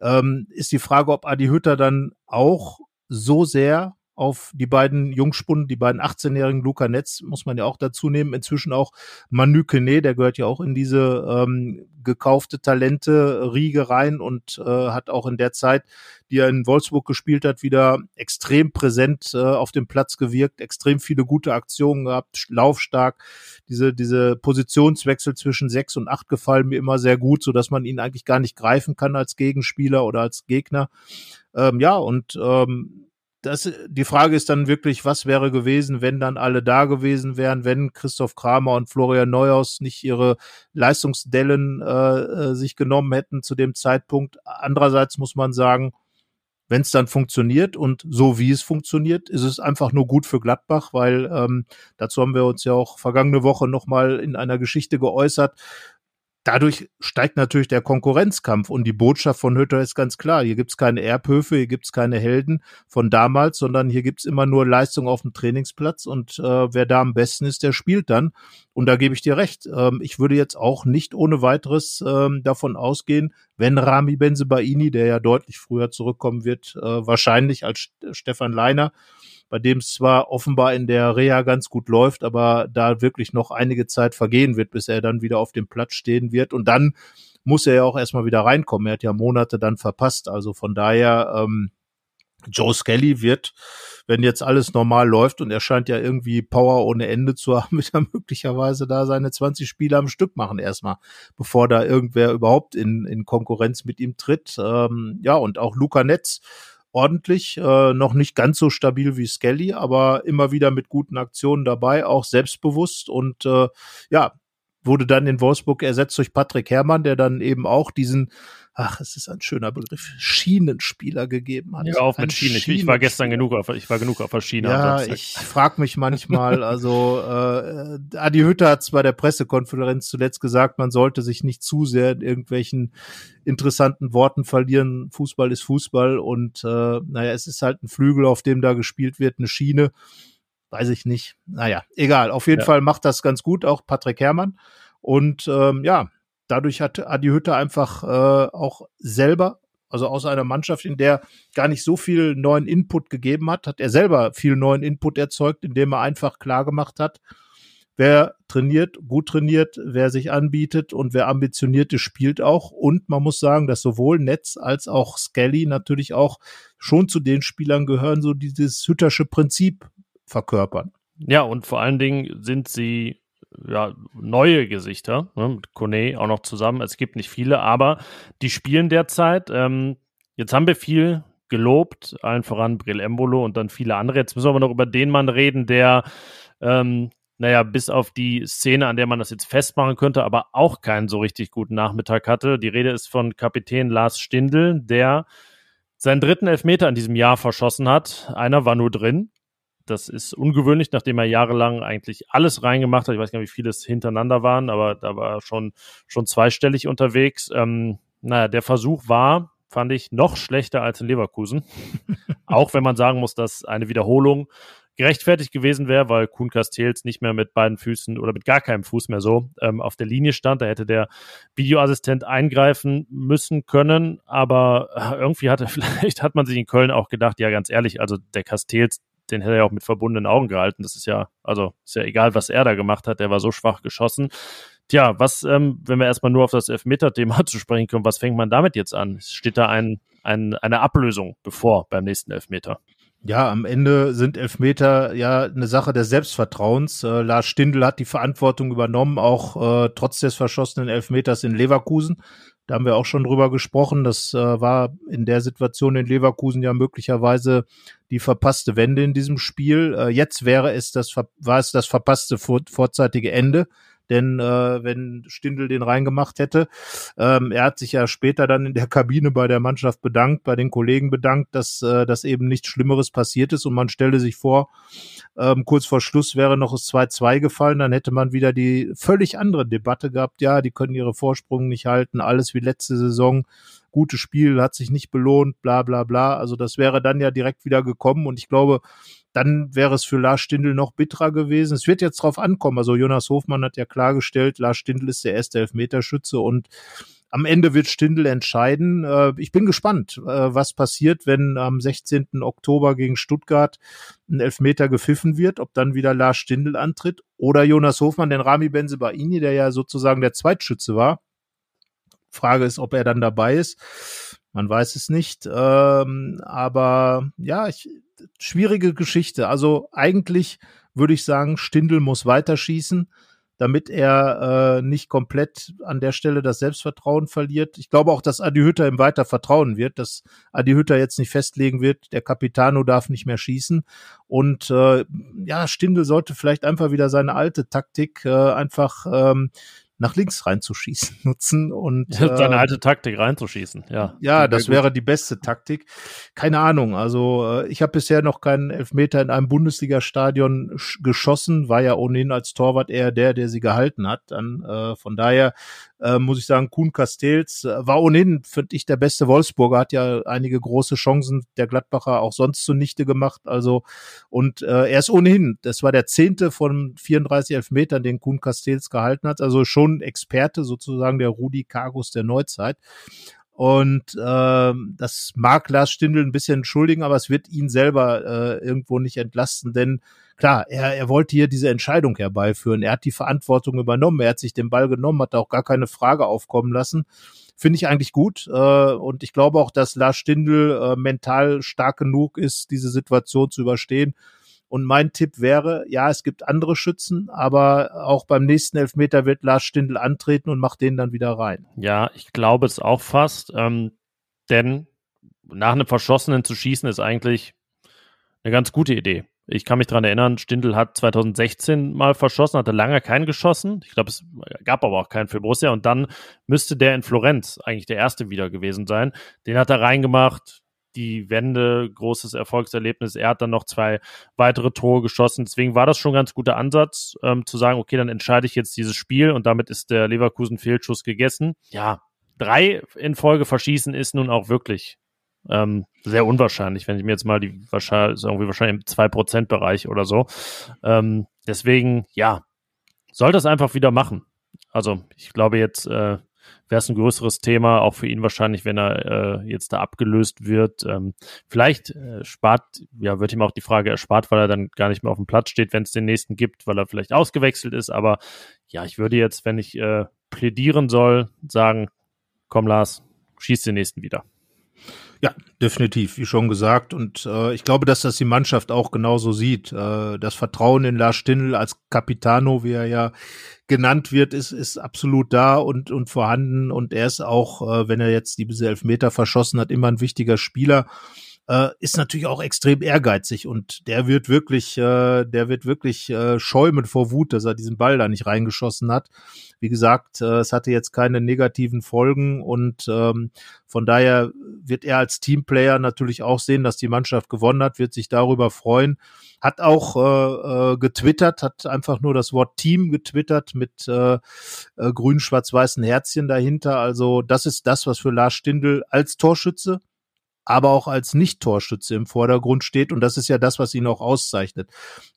Ähm, ist die Frage, ob Adi Hütter dann auch so sehr auf die beiden Jungspunden, die beiden 18-jährigen Luca Netz, muss man ja auch dazu nehmen. Inzwischen auch Manu Kene, der gehört ja auch in diese ähm, gekaufte Talente-Riege rein und äh, hat auch in der Zeit, die er in Wolfsburg gespielt hat, wieder extrem präsent äh, auf dem Platz gewirkt, extrem viele gute Aktionen gehabt, laufstark. Diese, diese Positionswechsel zwischen sechs und acht gefallen mir immer sehr gut, so dass man ihn eigentlich gar nicht greifen kann als Gegenspieler oder als Gegner. Ähm, ja, und ähm, das, die Frage ist dann wirklich, was wäre gewesen, wenn dann alle da gewesen wären, wenn Christoph Kramer und Florian Neuhaus nicht ihre Leistungsdellen äh, äh sich genommen hätten zu dem Zeitpunkt. Andererseits muss man sagen, wenn es dann funktioniert und so wie es funktioniert, ist es einfach nur gut für Gladbach, weil ähm, dazu haben wir uns ja auch vergangene Woche nochmal in einer Geschichte geäußert, dadurch steigt natürlich der Konkurrenzkampf und die Botschaft von Hütter ist ganz klar. Hier gibt's keine Erbhöfe, hier gibt's keine Helden von damals, sondern hier gibt's immer nur Leistung auf dem Trainingsplatz und äh, wer da am besten ist, der spielt dann. Und da gebe ich dir recht. Ähm, ich würde jetzt auch nicht ohne weiteres ähm, davon ausgehen, wenn Rami Benzebaini, der ja deutlich früher zurückkommen wird, äh, wahrscheinlich als Stefan Leiner, bei dem es zwar offenbar in der Reha ganz gut läuft, aber da wirklich noch einige Zeit vergehen wird, bis er dann wieder auf dem Platz stehen wird. Und dann muss er ja auch erstmal wieder reinkommen. Er hat ja Monate dann verpasst. Also von daher, ähm, Joe Skelly wird, wenn jetzt alles normal läuft und er scheint ja irgendwie Power ohne Ende zu haben, wird er möglicherweise da seine 20 Spiele am Stück machen erstmal, bevor da irgendwer überhaupt in, in Konkurrenz mit ihm tritt. Ähm, ja, und auch Luca Netz ordentlich, äh, noch nicht ganz so stabil wie Skelly, aber immer wieder mit guten Aktionen dabei, auch selbstbewusst und äh, ja, wurde dann in Wolfsburg ersetzt durch Patrick Herrmann, der dann eben auch diesen ach, es ist ein schöner Begriff, Schienenspieler gegeben hat. Ja, auf mit Schienen. Ich, ich, war gestern genug auf, ich war genug auf der Schiene. Ja, ich frage mich manchmal, also äh, Adi Hütter hat bei der Pressekonferenz zuletzt gesagt, man sollte sich nicht zu sehr in irgendwelchen interessanten Worten verlieren. Fußball ist Fußball und äh, naja, es ist halt ein Flügel, auf dem da gespielt wird, eine Schiene. Weiß ich nicht. Naja, egal. Auf jeden ja. Fall macht das ganz gut, auch Patrick Herrmann. Und ähm, ja, dadurch hat Adi Hütter einfach äh, auch selber, also aus einer Mannschaft, in der gar nicht so viel neuen Input gegeben hat, hat er selber viel neuen Input erzeugt, indem er einfach klar gemacht hat, wer trainiert, gut trainiert, wer sich anbietet und wer ambitioniert ist, spielt auch. Und man muss sagen, dass sowohl Netz als auch Skelly natürlich auch schon zu den Spielern gehören, so dieses Hüttersche Prinzip verkörpern. Ja, und vor allen Dingen sind sie ja, neue Gesichter, ne, mit Kone auch noch zusammen. Es gibt nicht viele, aber die spielen derzeit. Ähm, jetzt haben wir viel gelobt, allen voran Brill Embolo und dann viele andere. Jetzt müssen wir aber noch über den Mann reden, der, ähm, naja, bis auf die Szene, an der man das jetzt festmachen könnte, aber auch keinen so richtig guten Nachmittag hatte. Die Rede ist von Kapitän Lars Stindl, der seinen dritten Elfmeter in diesem Jahr verschossen hat. Einer war nur drin. Das ist ungewöhnlich, nachdem er jahrelang eigentlich alles reingemacht hat. Ich weiß gar nicht, wie viele es hintereinander waren, aber da war er schon, schon zweistellig unterwegs. Ähm, naja, der Versuch war, fand ich, noch schlechter als in Leverkusen. Auch wenn man sagen muss, dass eine Wiederholung gerechtfertigt gewesen wäre, weil Kuhn Castells nicht mehr mit beiden Füßen oder mit gar keinem Fuß mehr so ähm, auf der Linie stand. Da hätte der Videoassistent eingreifen müssen können, aber äh, irgendwie hatte vielleicht hat man sich in Köln auch gedacht, ja ganz ehrlich, also der Castells, den hätte er ja auch mit verbundenen Augen gehalten. Das ist ja, also ist ja egal, was er da gemacht hat, der war so schwach geschossen. Tja, was, ähm, wenn wir erstmal nur auf das Elfmeter-Thema zu sprechen kommen, was fängt man damit jetzt an? Steht da ein, ein, eine Ablösung bevor beim nächsten Elfmeter? Ja, am Ende sind Elfmeter ja eine Sache des Selbstvertrauens. Äh, Lars Stindl hat die Verantwortung übernommen, auch äh, trotz des verschossenen Elfmeters in Leverkusen. Da haben wir auch schon drüber gesprochen. Das äh, war in der Situation in Leverkusen ja möglicherweise die verpasste Wende in diesem Spiel. Äh, jetzt wäre es das, war es das verpasste vor, vorzeitige Ende denn äh, wenn Stindl den reingemacht hätte, ähm, er hat sich ja später dann in der Kabine bei der Mannschaft bedankt, bei den Kollegen bedankt, dass, äh, dass eben nichts Schlimmeres passiert ist. Und man stelle sich vor, ähm, kurz vor Schluss wäre noch das 2-2 gefallen, dann hätte man wieder die völlig andere Debatte gehabt, ja, die können ihre Vorsprung nicht halten, alles wie letzte Saison, gutes Spiel, hat sich nicht belohnt, bla bla bla. Also das wäre dann ja direkt wieder gekommen. Und ich glaube, dann wäre es für Lars Stindl noch bitterer gewesen. Es wird jetzt drauf ankommen. Also Jonas Hofmann hat ja klargestellt, Lars Stindl ist der erste Elfmeterschütze und am Ende wird Stindl entscheiden. Äh, ich bin gespannt, äh, was passiert, wenn am 16. Oktober gegen Stuttgart ein Elfmeter gepfiffen wird, ob dann wieder Lars Stindl antritt oder Jonas Hofmann, den Rami Benzebaini, der ja sozusagen der Zweitschütze war. Frage ist, ob er dann dabei ist. Man weiß es nicht. Ähm, aber ja, ich, schwierige Geschichte. Also eigentlich würde ich sagen, Stindel muss weiterschießen, damit er äh, nicht komplett an der Stelle das Selbstvertrauen verliert. Ich glaube auch, dass Adi Hütter ihm weiter vertrauen wird, dass Adi Hütter jetzt nicht festlegen wird, der Capitano darf nicht mehr schießen. Und äh, ja, Stindel sollte vielleicht einfach wieder seine alte Taktik äh, einfach ähm, nach links reinzuschießen nutzen und seine äh, alte Taktik reinzuschießen, ja. Ja, das wäre die beste Taktik. Keine Ahnung, also äh, ich habe bisher noch keinen Elfmeter in einem Bundesliga-Stadion geschossen, war ja ohnehin als Torwart eher der, der sie gehalten hat. Dann äh, von daher äh, muss ich sagen, Kuhn Castells äh, war ohnehin, finde ich, der beste Wolfsburger, hat ja einige große Chancen der Gladbacher auch sonst zunichte gemacht. Also, und äh, er ist ohnehin, das war der zehnte von 34 Elfmetern, den Kuhn Castells gehalten hat. Also schon Experte, sozusagen der Rudi Cargus der Neuzeit. Und äh, das mag Lars Stindl ein bisschen entschuldigen, aber es wird ihn selber äh, irgendwo nicht entlasten, denn klar, er, er wollte hier diese Entscheidung herbeiführen. Er hat die Verantwortung übernommen, er hat sich den Ball genommen, hat auch gar keine Frage aufkommen lassen. Finde ich eigentlich gut. Äh, und ich glaube auch, dass Lars Stindl äh, mental stark genug ist, diese Situation zu überstehen und mein Tipp wäre, ja, es gibt andere Schützen, aber auch beim nächsten Elfmeter wird Lars Stindl antreten und macht den dann wieder rein. Ja, ich glaube es auch fast, ähm, denn nach einem Verschossenen zu schießen ist eigentlich eine ganz gute Idee. Ich kann mich dran erinnern, Stindl hat 2016 mal verschossen, hatte lange keinen geschossen. Ich glaube, es gab aber auch keinen für Borussia. Und dann müsste der in Florenz eigentlich der erste wieder gewesen sein. Den hat er reingemacht, die Wende, großes Erfolgserlebnis. Er hat dann noch zwei weitere Tore geschossen. Deswegen war das schon ein ganz guter Ansatz, ähm, zu sagen, okay, dann entscheide ich jetzt dieses Spiel und damit ist der Leverkusen-Fehlschuss gegessen. Ja, drei in Folge verschießen ist nun auch wirklich ähm, sehr unwahrscheinlich, wenn ich mir jetzt mal die wahrscheinlich, irgendwie wahrscheinlich im 2%-Bereich oder so. Ähm, deswegen, ja, soll das einfach wieder machen. Also ich glaube jetzt, äh, wäre es ein größeres Thema, auch für ihn wahrscheinlich, wenn er äh, jetzt da abgelöst wird. Ähm, vielleicht äh, spart, ja, wird ihm auch die Frage erspart, weil er dann gar nicht mehr auf dem Platz steht, wenn es den nächsten gibt, weil er vielleicht ausgewechselt ist. Aber ja, ich würde jetzt, wenn ich äh, plädieren soll, sagen, komm Lars, schieß den nächsten wieder. Ja, definitiv, wie schon gesagt. Und äh, ich glaube, dass das die Mannschaft auch genauso sieht. Äh, das Vertrauen in Lars Stindl als Capitano, wie er ja genannt wird, ist, ist absolut da und, und vorhanden. Und er ist auch, äh, wenn er jetzt diese Elfmeter verschossen hat, immer ein wichtiger Spieler äh, ist natürlich auch extrem ehrgeizig und der wird wirklich, äh, der wird wirklich äh, schäumen vor Wut, dass er diesen Ball da nicht reingeschossen hat. Wie gesagt, äh, es hatte jetzt keine negativen Folgen und ähm, von daher wird er als Teamplayer natürlich auch sehen, dass die Mannschaft gewonnen hat, wird sich darüber freuen. Hat auch äh, äh, getwittert, hat einfach nur das Wort Team getwittert mit äh, äh, grün-schwarz-weißen Herzchen dahinter. Also das ist das, was für Lars Stindl als Torschütze aber auch als Nicht-Torschütze im Vordergrund steht. Und das ist ja das, was ihn auch auszeichnet.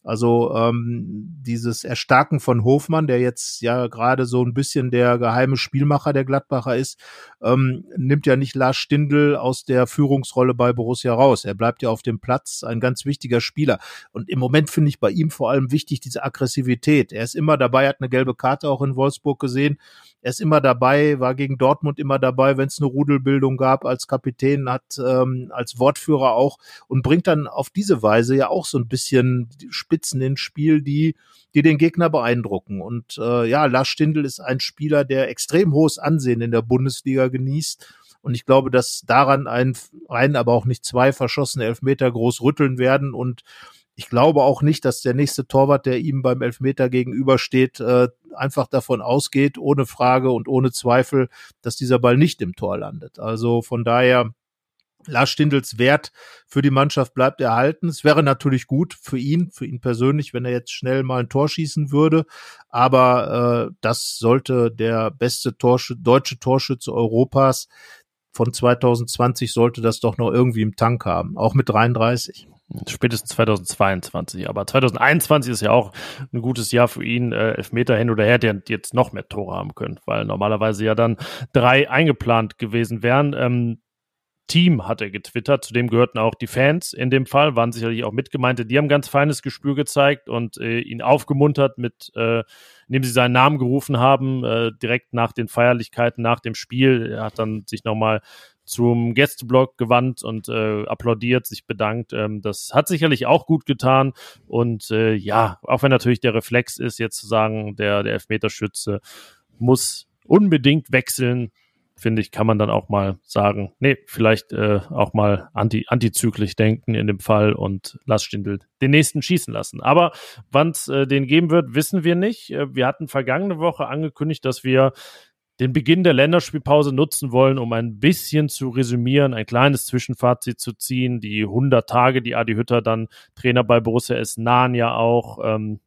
Also ähm, dieses Erstarken von Hofmann, der jetzt ja gerade so ein bisschen der geheime Spielmacher der Gladbacher ist, ähm, nimmt ja nicht Lars Stindl aus der Führungsrolle bei Borussia raus. Er bleibt ja auf dem Platz ein ganz wichtiger Spieler. Und im Moment finde ich bei ihm vor allem wichtig diese Aggressivität. Er ist immer dabei, hat eine gelbe Karte auch in Wolfsburg gesehen. Er ist immer dabei, war gegen Dortmund immer dabei, wenn es eine Rudelbildung gab als Kapitän, hat ähm, als Wortführer auch und bringt dann auf diese Weise ja auch so ein bisschen Spitzen ins Spiel, die die den Gegner beeindrucken. Und äh, ja, Lars Stindl ist ein Spieler, der extrem hohes Ansehen in der Bundesliga genießt. Und ich glaube, dass daran ein, ein aber auch nicht zwei verschossene Elfmeter groß rütteln werden und ich glaube auch nicht, dass der nächste Torwart, der ihm beim Elfmeter gegenübersteht, äh, einfach davon ausgeht, ohne Frage und ohne Zweifel, dass dieser Ball nicht im Tor landet. Also von daher, Lars Stindels Wert für die Mannschaft bleibt erhalten. Es wäre natürlich gut für ihn, für ihn persönlich, wenn er jetzt schnell mal ein Tor schießen würde. Aber äh, das sollte der beste Torsch deutsche Torschütze Europas von 2020 sollte das doch noch irgendwie im Tank haben, auch mit 33. Spätestens 2022. Aber 2021 ist ja auch ein gutes Jahr für ihn. Äh, Elfmeter hin oder her, der jetzt noch mehr Tore haben können, weil normalerweise ja dann drei eingeplant gewesen wären. Ähm, Team hat er getwittert, zu dem gehörten auch die Fans in dem Fall, waren sicherlich auch Mitgemeinte, die haben ganz feines Gespür gezeigt und äh, ihn aufgemuntert mit, äh, indem sie seinen Namen gerufen haben, äh, direkt nach den Feierlichkeiten, nach dem Spiel. Er hat dann sich nochmal zum Gästeblock gewandt und äh, applaudiert, sich bedankt. Ähm, das hat sicherlich auch gut getan. Und äh, ja, auch wenn natürlich der Reflex ist, jetzt zu sagen, der, der Elfmeterschütze muss unbedingt wechseln, finde ich, kann man dann auch mal sagen, nee, vielleicht äh, auch mal anti, antizyklisch denken in dem Fall und lass Stindl den nächsten schießen lassen. Aber wann es äh, den geben wird, wissen wir nicht. Äh, wir hatten vergangene Woche angekündigt, dass wir den Beginn der Länderspielpause nutzen wollen, um ein bisschen zu resümieren, ein kleines Zwischenfazit zu ziehen. Die 100 Tage, die Adi Hütter dann Trainer bei Borussia ist, nahen ja auch. Ähm,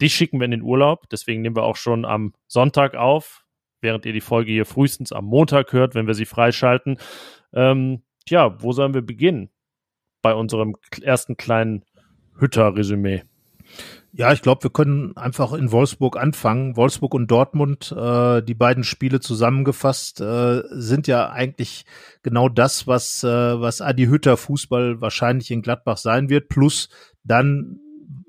dich schicken wir in den Urlaub, deswegen nehmen wir auch schon am Sonntag auf, während ihr die Folge hier frühestens am Montag hört, wenn wir sie freischalten. Ähm, tja, wo sollen wir beginnen bei unserem ersten kleinen Hütter-Resümee? Ja, ich glaube, wir können einfach in Wolfsburg anfangen. Wolfsburg und Dortmund, äh, die beiden Spiele zusammengefasst, äh, sind ja eigentlich genau das, was, äh, was Adi Hütter Fußball wahrscheinlich in Gladbach sein wird, plus dann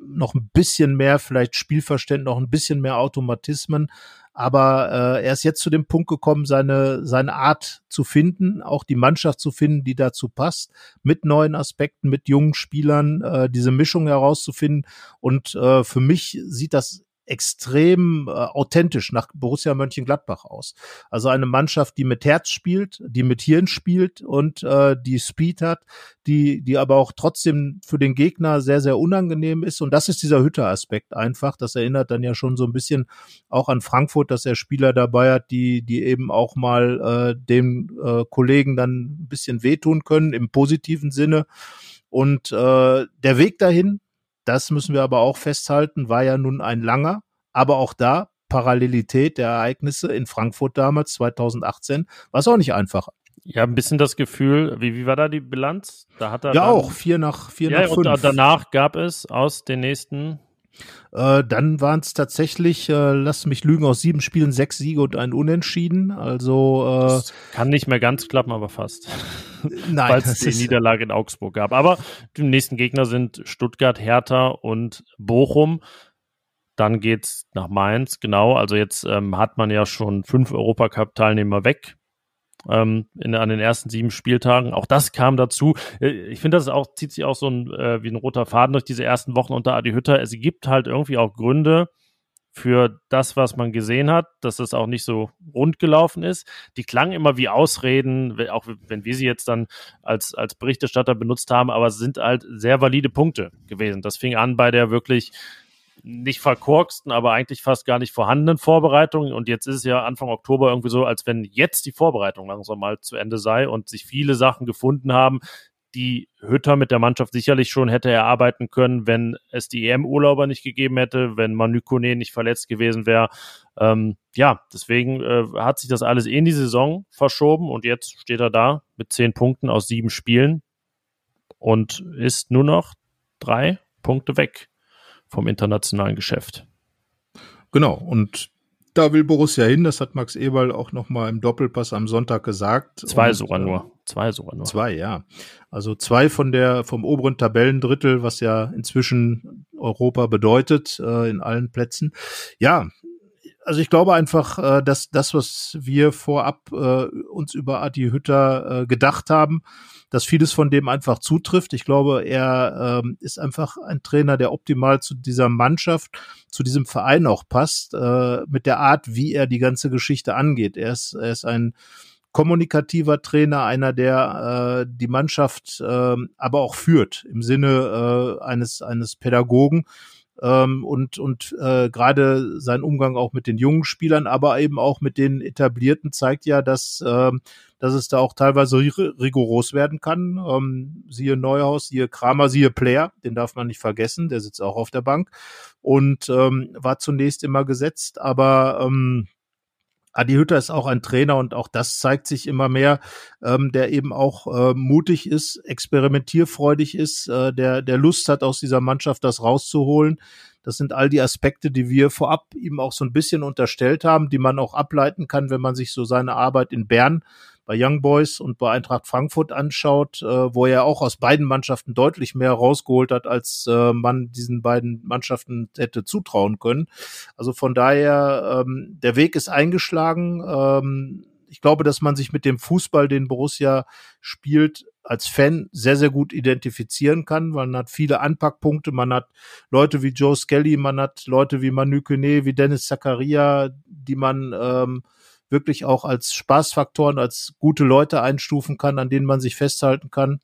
noch ein bisschen mehr, vielleicht Spielverständnis, noch ein bisschen mehr Automatismen. Aber äh, er ist jetzt zu dem Punkt gekommen, seine, seine Art zu finden, auch die Mannschaft zu finden, die dazu passt, mit neuen Aspekten, mit jungen Spielern, äh, diese Mischung herauszufinden. Und äh, für mich sieht das extrem äh, authentisch nach Borussia Mönchengladbach aus. Also eine Mannschaft, die mit Herz spielt, die mit Hirn spielt und äh, die Speed hat, die, die aber auch trotzdem für den Gegner sehr, sehr unangenehm ist. Und das ist dieser Hütter-Aspekt einfach. Das erinnert dann ja schon so ein bisschen auch an Frankfurt, dass er Spieler dabei hat, die, die eben auch mal äh, dem äh, Kollegen dann ein bisschen wehtun können im positiven Sinne. Und äh, der Weg dahin, das müssen wir aber auch festhalten, war ja nun ein langer, aber auch da Parallelität der Ereignisse in Frankfurt damals, 2018, war es auch nicht einfach. Ja, ein bisschen das Gefühl, wie, wie war da die Bilanz? Da hat er ja auch vier nach vier ja, nach fünf. Und danach gab es aus den nächsten Äh, dann waren es tatsächlich, äh, lass mich lügen, aus sieben Spielen sechs Siege und ein Unentschieden. Also äh, kann nicht mehr ganz klappen, aber fast. Nein, falls es die Niederlage in Augsburg gab. Aber die nächsten Gegner sind Stuttgart, Hertha und Bochum. Dann geht's nach Mainz, genau. Also jetzt ähm, hat man ja schon fünf Europacup-Teilnehmer weg ähm, in, an den ersten sieben Spieltagen. Auch das kam dazu. Äh, ich finde, das ist auch, zieht sich auch so ein, äh, wie ein roter Faden durch diese ersten Wochen unter Adi Hütter. Es gibt halt irgendwie auch Gründe für das, was man gesehen hat, dass es auch nicht so rund gelaufen ist. Die klangen immer wie Ausreden, auch wenn wir sie jetzt dann als, als Berichterstatter benutzt haben, aber es sind halt sehr valide Punkte gewesen. Das fing an bei der wirklich nicht verkorksten, aber eigentlich fast gar nicht vorhandenen Vorbereitungen. Und jetzt ist es ja Anfang Oktober irgendwie so, als wenn jetzt die Vorbereitung langsam mal zu Ende sei und sich viele Sachen gefunden haben, die Hütter mit der Mannschaft sicherlich schon hätte erarbeiten können, wenn es die EM-Urlauber nicht gegeben hätte, wenn Manu Kone nicht verletzt gewesen wäre. Ähm, ja, deswegen äh, hat sich das alles in die Saison verschoben und jetzt steht er da mit zehn Punkten aus sieben Spielen und ist nur noch drei Punkte weg vom internationalen Geschäft. Genau, und da will Borussia hin, das hat Max Eberl auch nochmal im Doppelpass am Sonntag gesagt. Zwei und, sogar nur. Zwei sogar nur. Zwei, ja. Also zwei von der, vom oberen Tabellendrittel, was ja inzwischen Europa bedeutet, äh, in allen Plätzen. Ja, also ich glaube einfach, äh, dass das, was wir vorab äh, uns über Adi Hütter äh, gedacht haben, dass vieles von dem einfach zutrifft. Ich glaube, er ähm, ist einfach ein Trainer, der optimal zu dieser Mannschaft, zu diesem Verein auch passt, äh, mit der Art, wie er die ganze Geschichte angeht. Er ist, er ist ein kommunikativer Trainer, einer, der äh, die Mannschaft äh, aber auch führt im Sinne äh, eines, eines Pädagogen ähm, und, und äh, gerade sein Umgang auch mit den jungen Spielern, aber eben auch mit den etablierten zeigt ja, dass, äh, dass es da auch teilweise rigoros werden kann. Ähm, siehe Neuhaus, siehe Kramer, siehe Player, den darf man nicht vergessen, der sitzt auch auf der Bank und ähm, war zunächst immer gesetzt, aber ähm, Adi Hütter ist auch ein Trainer und auch das zeigt sich immer mehr, ähm, der eben auch äh, mutig ist, experimentierfreudig ist, äh, der, der Lust hat, aus dieser Mannschaft das rauszuholen. Das sind all die Aspekte, die wir vorab ihm auch so ein bisschen unterstellt haben, die man auch ableiten kann, wenn man sich so seine Arbeit in Bern bei Young Boys und bei Eintracht Frankfurt anschaut, äh, wo er auch aus beiden Mannschaften deutlich mehr rausgeholt hat, als äh, man diesen beiden Mannschaften hätte zutrauen können. Also von daher, ähm, der Weg ist eingeschlagen. Ähm, ich glaube, dass man sich mit dem Fußball, den Borussia spielt, als Fan sehr, sehr gut identifizieren kann. Man hat viele Anpackpunkte, man hat Leute wie Joe Skelly, man hat Leute wie Manu Kone, wie Dennis Zakaria, die man ähm, wirklich auch als Spaßfaktoren, als gute Leute einstufen kann, an denen man sich festhalten kann.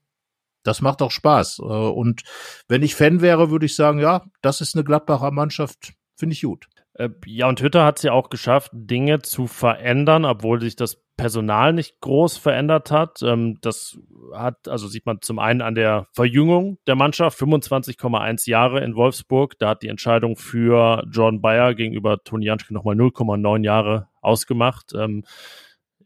Das macht auch Spaß. Äh, und wenn ich Fan wäre, würde ich sagen, ja, das ist eine Gladbacher Mannschaft, finde ich gut. Äh, ja, und Hütter hat es ja auch geschafft, Dinge zu verändern, obwohl sich das Personal nicht groß verändert hat. Ähm, das hat, also sieht man zum einen an der Verjüngung der Mannschaft, 25,1 Jahre in Wolfsburg. Da hat die Entscheidung für Jordan Bayer gegenüber Toni Janschke nochmal 0,9 Jahre ausgemacht. Ähm,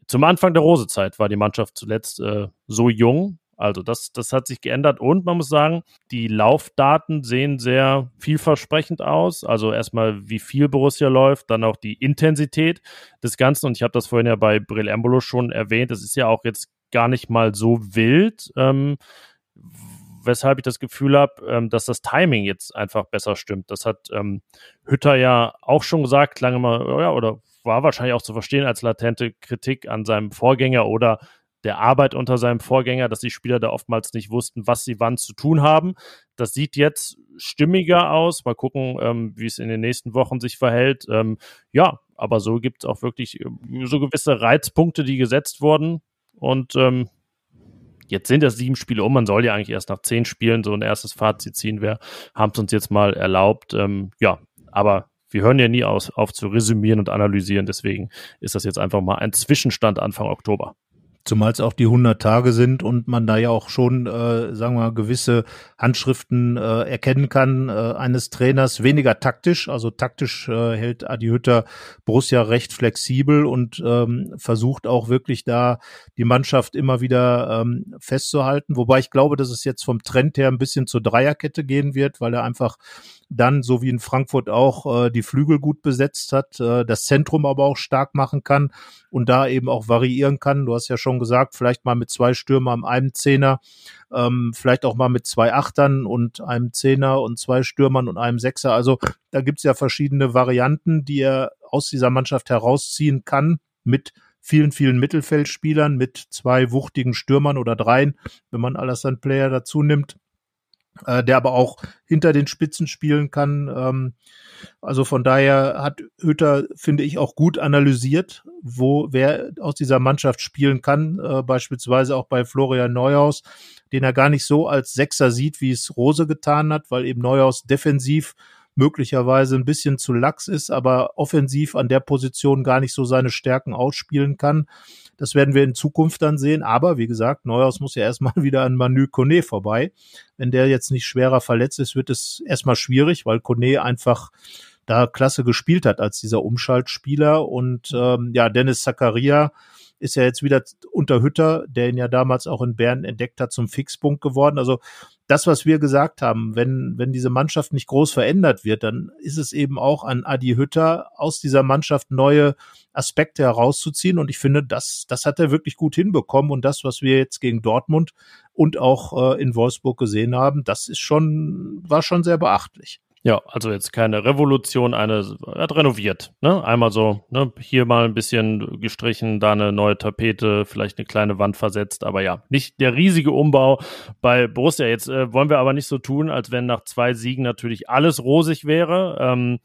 zum Anfang der Rosezeit war die Mannschaft zuletzt äh, so jung. Also das, das hat sich geändert und man muss sagen, die Laufdaten sehen sehr vielversprechend aus. Also erstmal, wie viel Borussia läuft, dann auch die Intensität des Ganzen. Und ich habe das vorhin ja bei Brill Embolo schon erwähnt. Das ist ja auch jetzt gar nicht mal so wild. Ähm, weshalb ich das Gefühl habe, ähm, dass das Timing jetzt einfach besser stimmt. Das hat ähm, Hütter ja auch schon gesagt, lange mal, ja, oder war wahrscheinlich auch zu verstehen als latente Kritik an seinem Vorgänger oder der Arbeit unter seinem Vorgänger, dass die Spieler da oftmals nicht wussten, was sie wann zu tun haben. Das sieht jetzt stimmiger aus. Mal gucken, ähm, wie es in den nächsten Wochen sich verhält. Ähm, ja, aber so gibt es auch wirklich äh, so gewisse Reizpunkte, die gesetzt wurden. Und ähm, jetzt sind das sieben Spiele um. Man soll ja eigentlich erst nach zehn Spielen so ein erstes Fazit ziehen. Wir haben es uns jetzt mal erlaubt. Ähm, ja, aber wir hören ja nie aus, auf zu resümieren und analysieren. Deswegen ist das jetzt einfach mal ein Zwischenstand Anfang Oktober. Zumal es auch die 100 Tage sind und man da ja auch schon, äh, sagen wir mal, gewisse Handschriften äh, erkennen kann äh, eines Trainers. Weniger taktisch, also taktisch äh, hält Adi Hütter Borussia recht flexibel und ähm, versucht auch wirklich da die Mannschaft immer wieder ähm, festzuhalten. Wobei ich glaube, dass es jetzt vom Trend her ein bisschen zur Dreierkette gehen wird, weil er einfach dann, so wie in Frankfurt auch, äh, die Flügel gut besetzt hat, äh, das Zentrum aber auch stark machen kann und da eben auch variieren kann. Du hast ja schon gesagt, vielleicht mal mit zwei Stürmern, einem Zehner, ähm, vielleicht auch mal mit zwei Achtern und einem Zehner und zwei Stürmern und einem Sechser. Also da gibt's ja verschiedene Varianten, die er aus dieser Mannschaft herausziehen kann mit vielen, vielen Mittelfeldspielern, mit zwei wuchtigen Stürmern oder dreien, wenn man Alassane Player dazu nimmt äh, der aber auch hinter den Spitzen spielen kann. Ähm, also von daher hat Hütter, finde ich, auch gut analysiert, wo wer aus dieser Mannschaft spielen kann, äh, beispielsweise auch bei Florian Neuhaus, den er gar nicht so als Sechser sieht, wie es Rose getan hat, weil eben Neuhaus defensiv möglicherweise ein bisschen zu lax ist, aber offensiv an der Position gar nicht so seine Stärken ausspielen kann. Das werden wir in Zukunft dann sehen. Aber wie gesagt, Neuhaus muss ja erstmal wieder an Manu Kone vorbei. Wenn der jetzt nicht schwerer verletzt ist, wird es erstmal schwierig, weil Kone einfach da klasse gespielt hat als dieser Umschaltspieler. Und ähm, ja, Dennis Zakaria ist ja jetzt wieder unter Hütter, der ihn ja damals auch in Bern entdeckt hat, zum Fixpunkt geworden. Also das, was wir gesagt haben, wenn, wenn diese Mannschaft nicht groß verändert wird, dann ist es eben auch an Adi Hütter, aus dieser Mannschaft neue Aspekte herauszuziehen. Und ich finde, das, das hat er wirklich gut hinbekommen. Und das, was wir jetzt gegen Dortmund und auch äh, in Wolfsburg gesehen haben, das ist schon, war schon sehr beachtlich. Ja, also jetzt keine Revolution, eine hat renoviert. Ne? Einmal so, ne, hier mal ein bisschen gestrichen, da eine neue Tapete, vielleicht eine kleine Wand versetzt, aber ja, nicht der riesige Umbau bei Borussia. Jetzt äh, wollen wir aber nicht so tun, als wenn nach zwei Siegen natürlich alles rosig wäre. Ähm,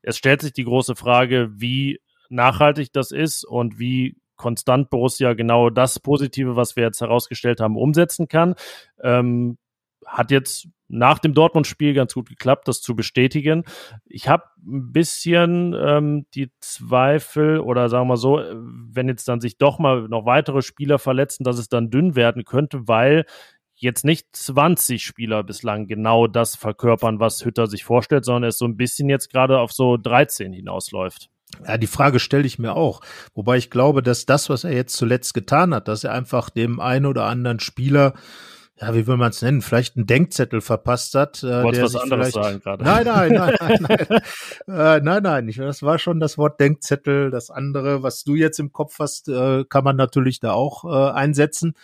es stellt sich die große Frage, wie nachhaltig das ist und wie konstant Borussia genau das Positive, was wir jetzt herausgestellt haben, umsetzen kann. Ähm, hat jetzt nach dem Dortmund-Spiel ganz gut geklappt, das zu bestätigen. Ich habe ein bisschen ähm, die Zweifel oder sagen wir so, wenn jetzt dann sich doch mal noch weitere Spieler verletzen, dass es dann dünn werden könnte, weil jetzt nicht 20 Spieler bislang genau das verkörpern, was Hütter sich vorstellt, sondern es so ein bisschen jetzt gerade auf so 13 hinausläuft. Ja, die Frage stelle ich mir auch. Wobei ich glaube, dass das, was er jetzt zuletzt getan hat, dass er einfach dem einen oder anderen Spieler ja, wie will man es nennen, vielleicht einen Denkzettel verpasst hat. Äh, Wolltest was anderes sagen gerade? Nein, nein, nein, nein, nein. äh, nein, nein, ich, das war schon das Wort Denkzettel. Das andere, was du jetzt im Kopf hast, äh, kann man natürlich da auch äh, einsetzen.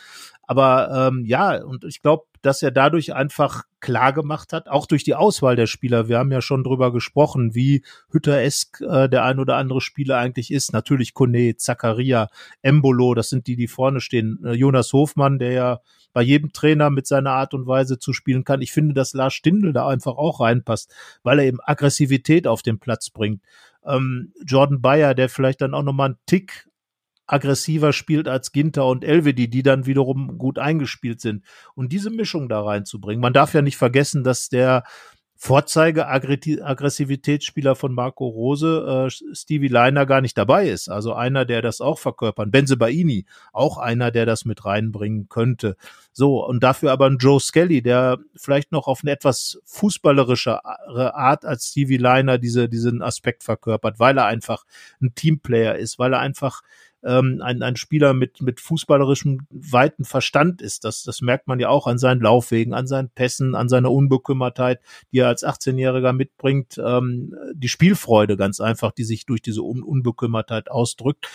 Aber ähm, ja, und ich glaube, dass er dadurch einfach klar gemacht hat, auch durch die Auswahl der Spieler. Wir haben ja schon drüber gesprochen, wie Hütter-esk äh, der ein oder andere Spieler eigentlich ist. Natürlich Kone, Zakaria, Embolo, das sind die, die vorne stehen. Äh, Jonas Hofmann, der ja bei jedem Trainer mit seiner Art und Weise zu spielen kann. Ich finde, dass Lars Stindl da einfach auch reinpasst, weil er eben Aggressivität auf den Platz bringt. Ähm, Jordan Bayer, der vielleicht dann auch nochmal einen Tick aggressiver spielt als Ginter und Elvedi, die dann wiederum gut eingespielt sind. Und diese Mischung da reinzubringen. Man darf ja nicht vergessen, dass der Vorzeige-Aggressivitätsspieler von Marco Rose, äh, Stevie Leiner gar nicht dabei ist. Also einer, der das auch verkörpern. Benze Baini, auch einer, der das mit reinbringen könnte. So, und dafür aber ein Joe Skelly, der vielleicht noch auf eine etwas fußballerische Art als Stevie Leiner diese, diesen Aspekt verkörpert, weil er einfach ein Teamplayer ist, weil er einfach ähm, ein, ein Spieler mit, mit fußballerischem weiten Verstand ist. Das, das merkt man ja auch an seinen Laufwegen, an seinen Pässen, an seiner Unbekümmertheit, die er als 18-Jähriger mitbringt. Ähm, die Spielfreude ganz einfach, die sich durch diese Un Unbekümmertheit ausdrückt.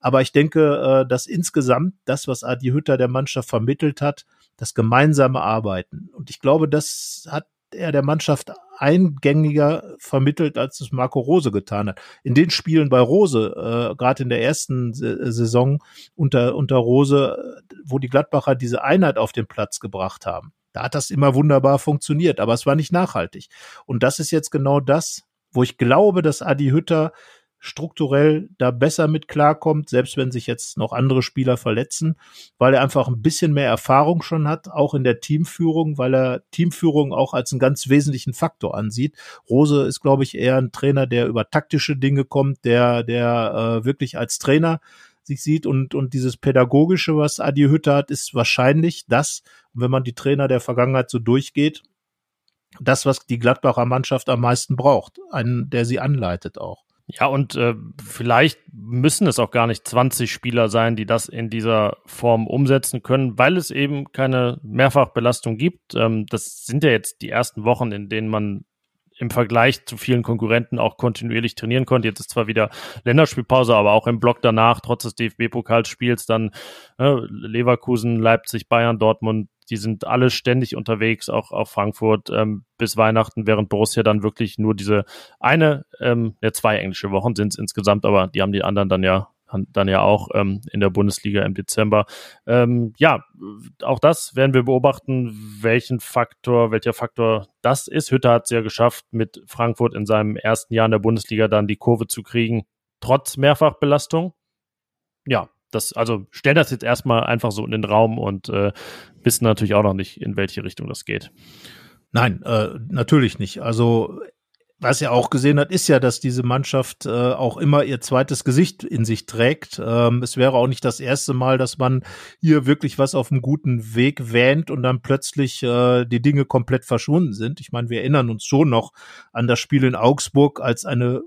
Aber ich denke, äh, dass insgesamt das, was Adi Hütter der Mannschaft vermittelt hat, das gemeinsame Arbeiten. Und ich glaube, das hat er der Mannschaft eingängiger vermittelt, als es Marco Rose getan hat. In den Spielen bei Rose, äh, gerade in der ersten Saison unter, unter Rose, wo die Gladbacher diese Einheit auf den Platz gebracht haben, da hat das immer wunderbar funktioniert, aber es war nicht nachhaltig. Und das ist jetzt genau das, wo ich glaube, dass Adi Hütter strukturell da besser mit klarkommt, selbst wenn sich jetzt noch andere Spieler verletzen, weil er einfach ein bisschen mehr Erfahrung schon hat, auch in der Teamführung, weil er Teamführung auch als einen ganz wesentlichen Faktor ansieht. Rose ist, glaube ich, eher ein Trainer, der über taktische Dinge kommt, der, der äh, wirklich als Trainer sich sieht und, und dieses Pädagogische, was Adi Hütter hat, ist wahrscheinlich das, wenn man die Trainer der Vergangenheit so durchgeht, das, was die Gladbacher Mannschaft am meisten braucht, einen, der sie anleitet auch. Ja, und äh, vielleicht müssen es auch gar nicht 20 Spieler sein, die das in dieser Form umsetzen können, weil es eben keine Mehrfachbelastung gibt. Ähm, das sind ja jetzt die ersten Wochen, in denen man im Vergleich zu vielen Konkurrenten auch kontinuierlich trainieren konnte. Jetzt ist zwar wieder Länderspielpause, aber auch im Block danach, trotz des DFB-Pokalspiels, dann äh, Leverkusen, Leipzig, Bayern, Dortmund, die sind alle ständig unterwegs, auch auf Frankfurt ähm, bis Weihnachten, während Borussia dann wirklich nur diese eine, ähm, ja zwei englische Wochen sind es insgesamt, aber die haben die anderen dann ja dann ja auch ähm, in der Bundesliga im Dezember. Ähm, ja, auch das werden wir beobachten, welchen Faktor, welcher Faktor das ist. Hütter hat es ja geschafft, mit Frankfurt in seinem ersten Jahr in der Bundesliga dann die Kurve zu kriegen, trotz Mehrfachbelastung. Ja, das, also stellen das jetzt erstmal einfach so in den Raum und äh, wissen natürlich auch noch nicht, in welche Richtung das geht. Nein, äh, natürlich nicht. Also was er auch gesehen hat, ist ja, dass diese Mannschaft äh, auch immer ihr zweites Gesicht in sich trägt. Ähm, es wäre auch nicht das erste Mal, dass man hier wirklich was auf einem guten Weg wähnt und dann plötzlich äh, die Dinge komplett verschwunden sind. Ich meine, wir erinnern uns schon noch an das Spiel in Augsburg, als eine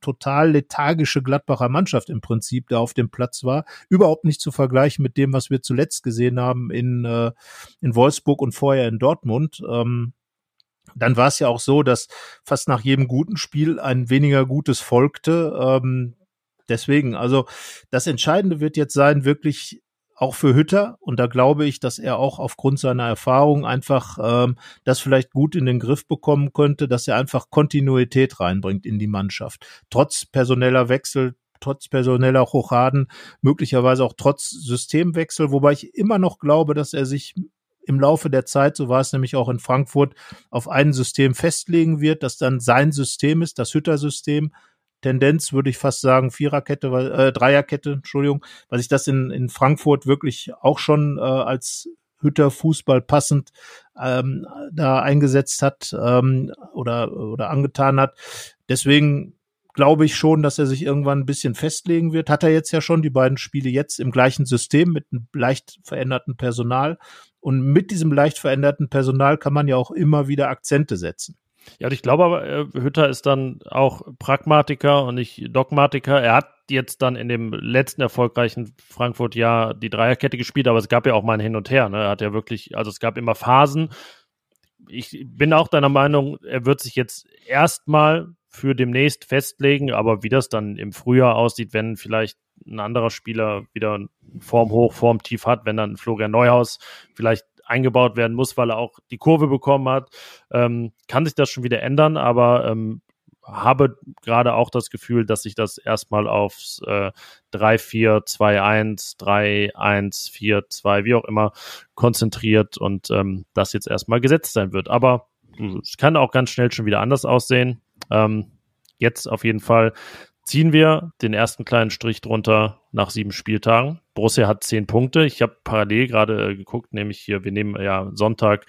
total lethargische Gladbacher Mannschaft im Prinzip da auf dem Platz war. Überhaupt nicht zu vergleichen mit dem, was wir zuletzt gesehen haben in, äh, in Wolfsburg und vorher in Dortmund. Ähm, dann war es ja auch so, dass fast nach jedem guten Spiel ein weniger gutes folgte. Ähm, deswegen, also das Entscheidende wird jetzt sein, wirklich auch für Hütter. Und da glaube ich, dass er auch aufgrund seiner Erfahrung einfach ähm, das vielleicht gut in den Griff bekommen könnte, dass er einfach Kontinuität reinbringt in die Mannschaft. Trotz personeller Wechsel, trotz personeller Hochaden, möglicherweise auch trotz Systemwechsel, wobei ich immer noch glaube, dass er sich im Laufe der Zeit, so war es nämlich auch in Frankfurt, auf ein System festlegen wird, das dann sein System ist, das Hütter-System, Tendenz, würde ich fast sagen, Viererkette, äh, Dreierkette, Entschuldigung, weil sich das in, in Frankfurt wirklich auch schon äh, als Hütter Fußball passend ähm, da eingesetzt hat ähm, oder, oder angetan hat. Deswegen glaube ich schon, dass er sich irgendwann ein bisschen festlegen wird. Hat er jetzt ja schon die beiden Spiele jetzt im gleichen System mit einem leicht veränderten Personal. Und mit diesem leicht veränderten Personal kann man ja auch immer wieder Akzente setzen. Ja, ich glaube aber, äh, Hütter ist dann auch Pragmatiker und nicht Dogmatiker. Er hat jetzt dann in dem letzten erfolgreichen Frankfurt-Jahr die Dreierkette gespielt, aber es gab ja auch mal ein Hin und Her. Ne? Er hat ja wirklich, also es gab immer Phasen. Ich bin auch deiner Meinung, er wird sich jetzt erstmal für demnächst festlegen, aber wie das dann im Frühjahr aussieht, wenn vielleicht ein anderer Spieler wieder Form hoch, Form tief hat, wenn dann Florian Neuhaus vielleicht eingebaut werden muss, weil er auch die Kurve bekommen hat, ähm, kann sich das schon wieder ändern, aber ähm, habe gerade auch das Gefühl, dass sich das erstmal aufs äh, 3-4-2-1, 3-1-4-2, wie auch immer, konzentriert und ähm, das jetzt erstmal gesetzt sein wird. Aber es kann auch ganz schnell schon wieder anders aussehen. Ähm, jetzt auf jeden Fall ziehen wir den ersten kleinen Strich drunter nach sieben Spieltagen. Borussia hat zehn Punkte. Ich habe parallel gerade äh, geguckt, nämlich hier, wir nehmen ja Sonntag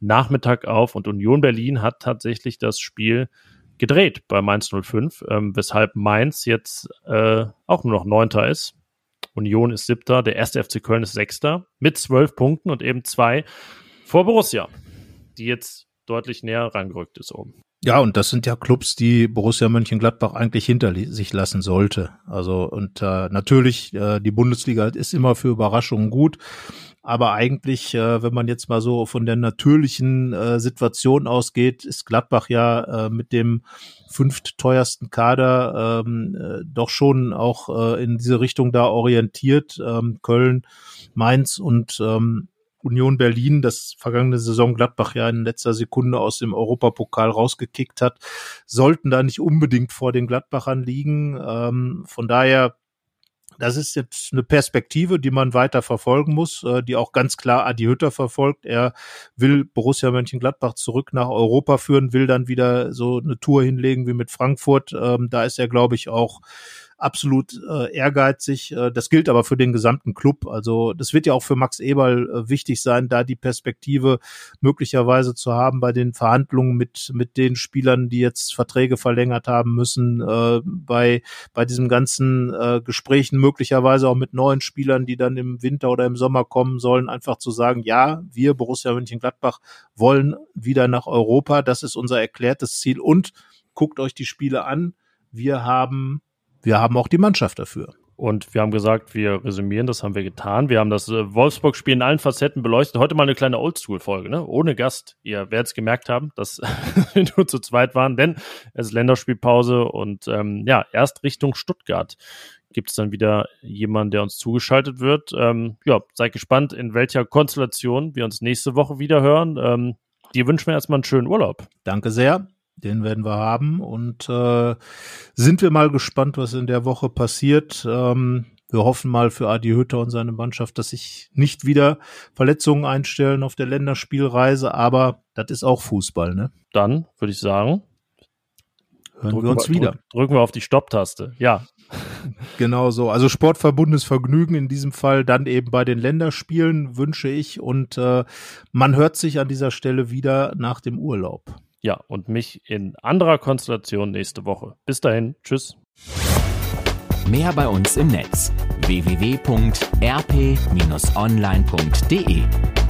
Nachmittag auf und Union Berlin hat tatsächlich das Spiel gedreht bei Mainz 05, ähm, weshalb Mainz jetzt äh, auch nur noch Neunter ist. Union ist Siebter, der erste FC Köln ist Sechster mit zwölf Punkten und eben zwei vor Borussia, die jetzt deutlich näher rangerückt ist oben. Ja, und das sind ja Clubs, die Borussia Mönchengladbach eigentlich hinter sich lassen sollte. Also und äh, natürlich, äh, die Bundesliga ist immer für Überraschungen gut. Aber eigentlich, äh, wenn man jetzt mal so von der natürlichen äh, Situation ausgeht, ist Gladbach ja äh, mit dem fünftteuersten Kader ähm, äh, doch schon auch äh, in diese Richtung da orientiert. Ähm, Köln, Mainz und ähm, Union Berlin, das vergangene Saison Gladbach ja in letzter Sekunde aus dem Europapokal rausgekickt hat, sollten da nicht unbedingt vor den Gladbachern liegen. Ähm, von daher, das ist jetzt eine Perspektive, die man weiter verfolgen muss, äh, die auch ganz klar Adi Hütter verfolgt. Er will Borussia Mönchengladbach zurück nach Europa führen, will dann wieder so eine Tour hinlegen wie mit Frankfurt. Ähm, da ist er, glaube ich, auch absolut äh, ehrgeizig. Äh, das gilt aber für den gesamten Club. Also das wird ja auch für Max Eberl äh, wichtig sein, da die Perspektive möglicherweise zu haben bei den Verhandlungen mit, mit den Spielern, die jetzt Verträge verlängert haben müssen, äh, bei, bei diesem ganzen äh, Gesprächen möglicherweise auch mit neuen Spielern, die dann im Winter oder im Sommer kommen sollen, einfach zu sagen, ja, wir Borussia Mönchengladbach wollen wieder nach Europa. Das ist unser erklärtes Ziel und guckt euch die Spiele an. Wir haben, wir haben auch die Mannschaft dafür. Und wir haben gesagt, wir resümieren, das haben wir getan. Wir haben das äh, Wolfsburg-Spiel in allen Facetten beleuchtet. Heute mal eine kleine Oldschool-Folge, ne? Ohne Gast. Ihr werdet es gemerkt haben, dass wir nur zu zweit waren, denn es ist Länderspielpause und ähm, ja, erst Richtung Stuttgart gibt es dann wieder jemanden, der uns zugeschaltet wird. Ähm, ja, seid gespannt, in welcher Konstellation wir uns nächste Woche wieder hören. Ähm, dir wünschen wir erstmal einen schönen Urlaub. Danke sehr. Den werden wir haben und äh, sind wir mal gespannt, was in der Woche passiert. Ähm, wir hoffen mal für Adi Hütter und seine Mannschaft, dass sich nicht wieder Verletzungen einstellen auf der Länderspielreise, aber das ist auch Fußball, ne? Dann würde ich sagen, hören drücken wir uns wieder. Drück, drücken wir auf die Stopptaste. Ja. Genau so. Also Sportverbundes Vergnügen in diesem Fall dann eben bei den Länderspielen wünsche ich und äh, man hört sich an dieser Stelle wieder nach dem Urlaub. Ja, und mich in anderer Konstellation nächste Woche. Bis dahin, tschüss. Mehr bei uns im Netz www.rp-online.de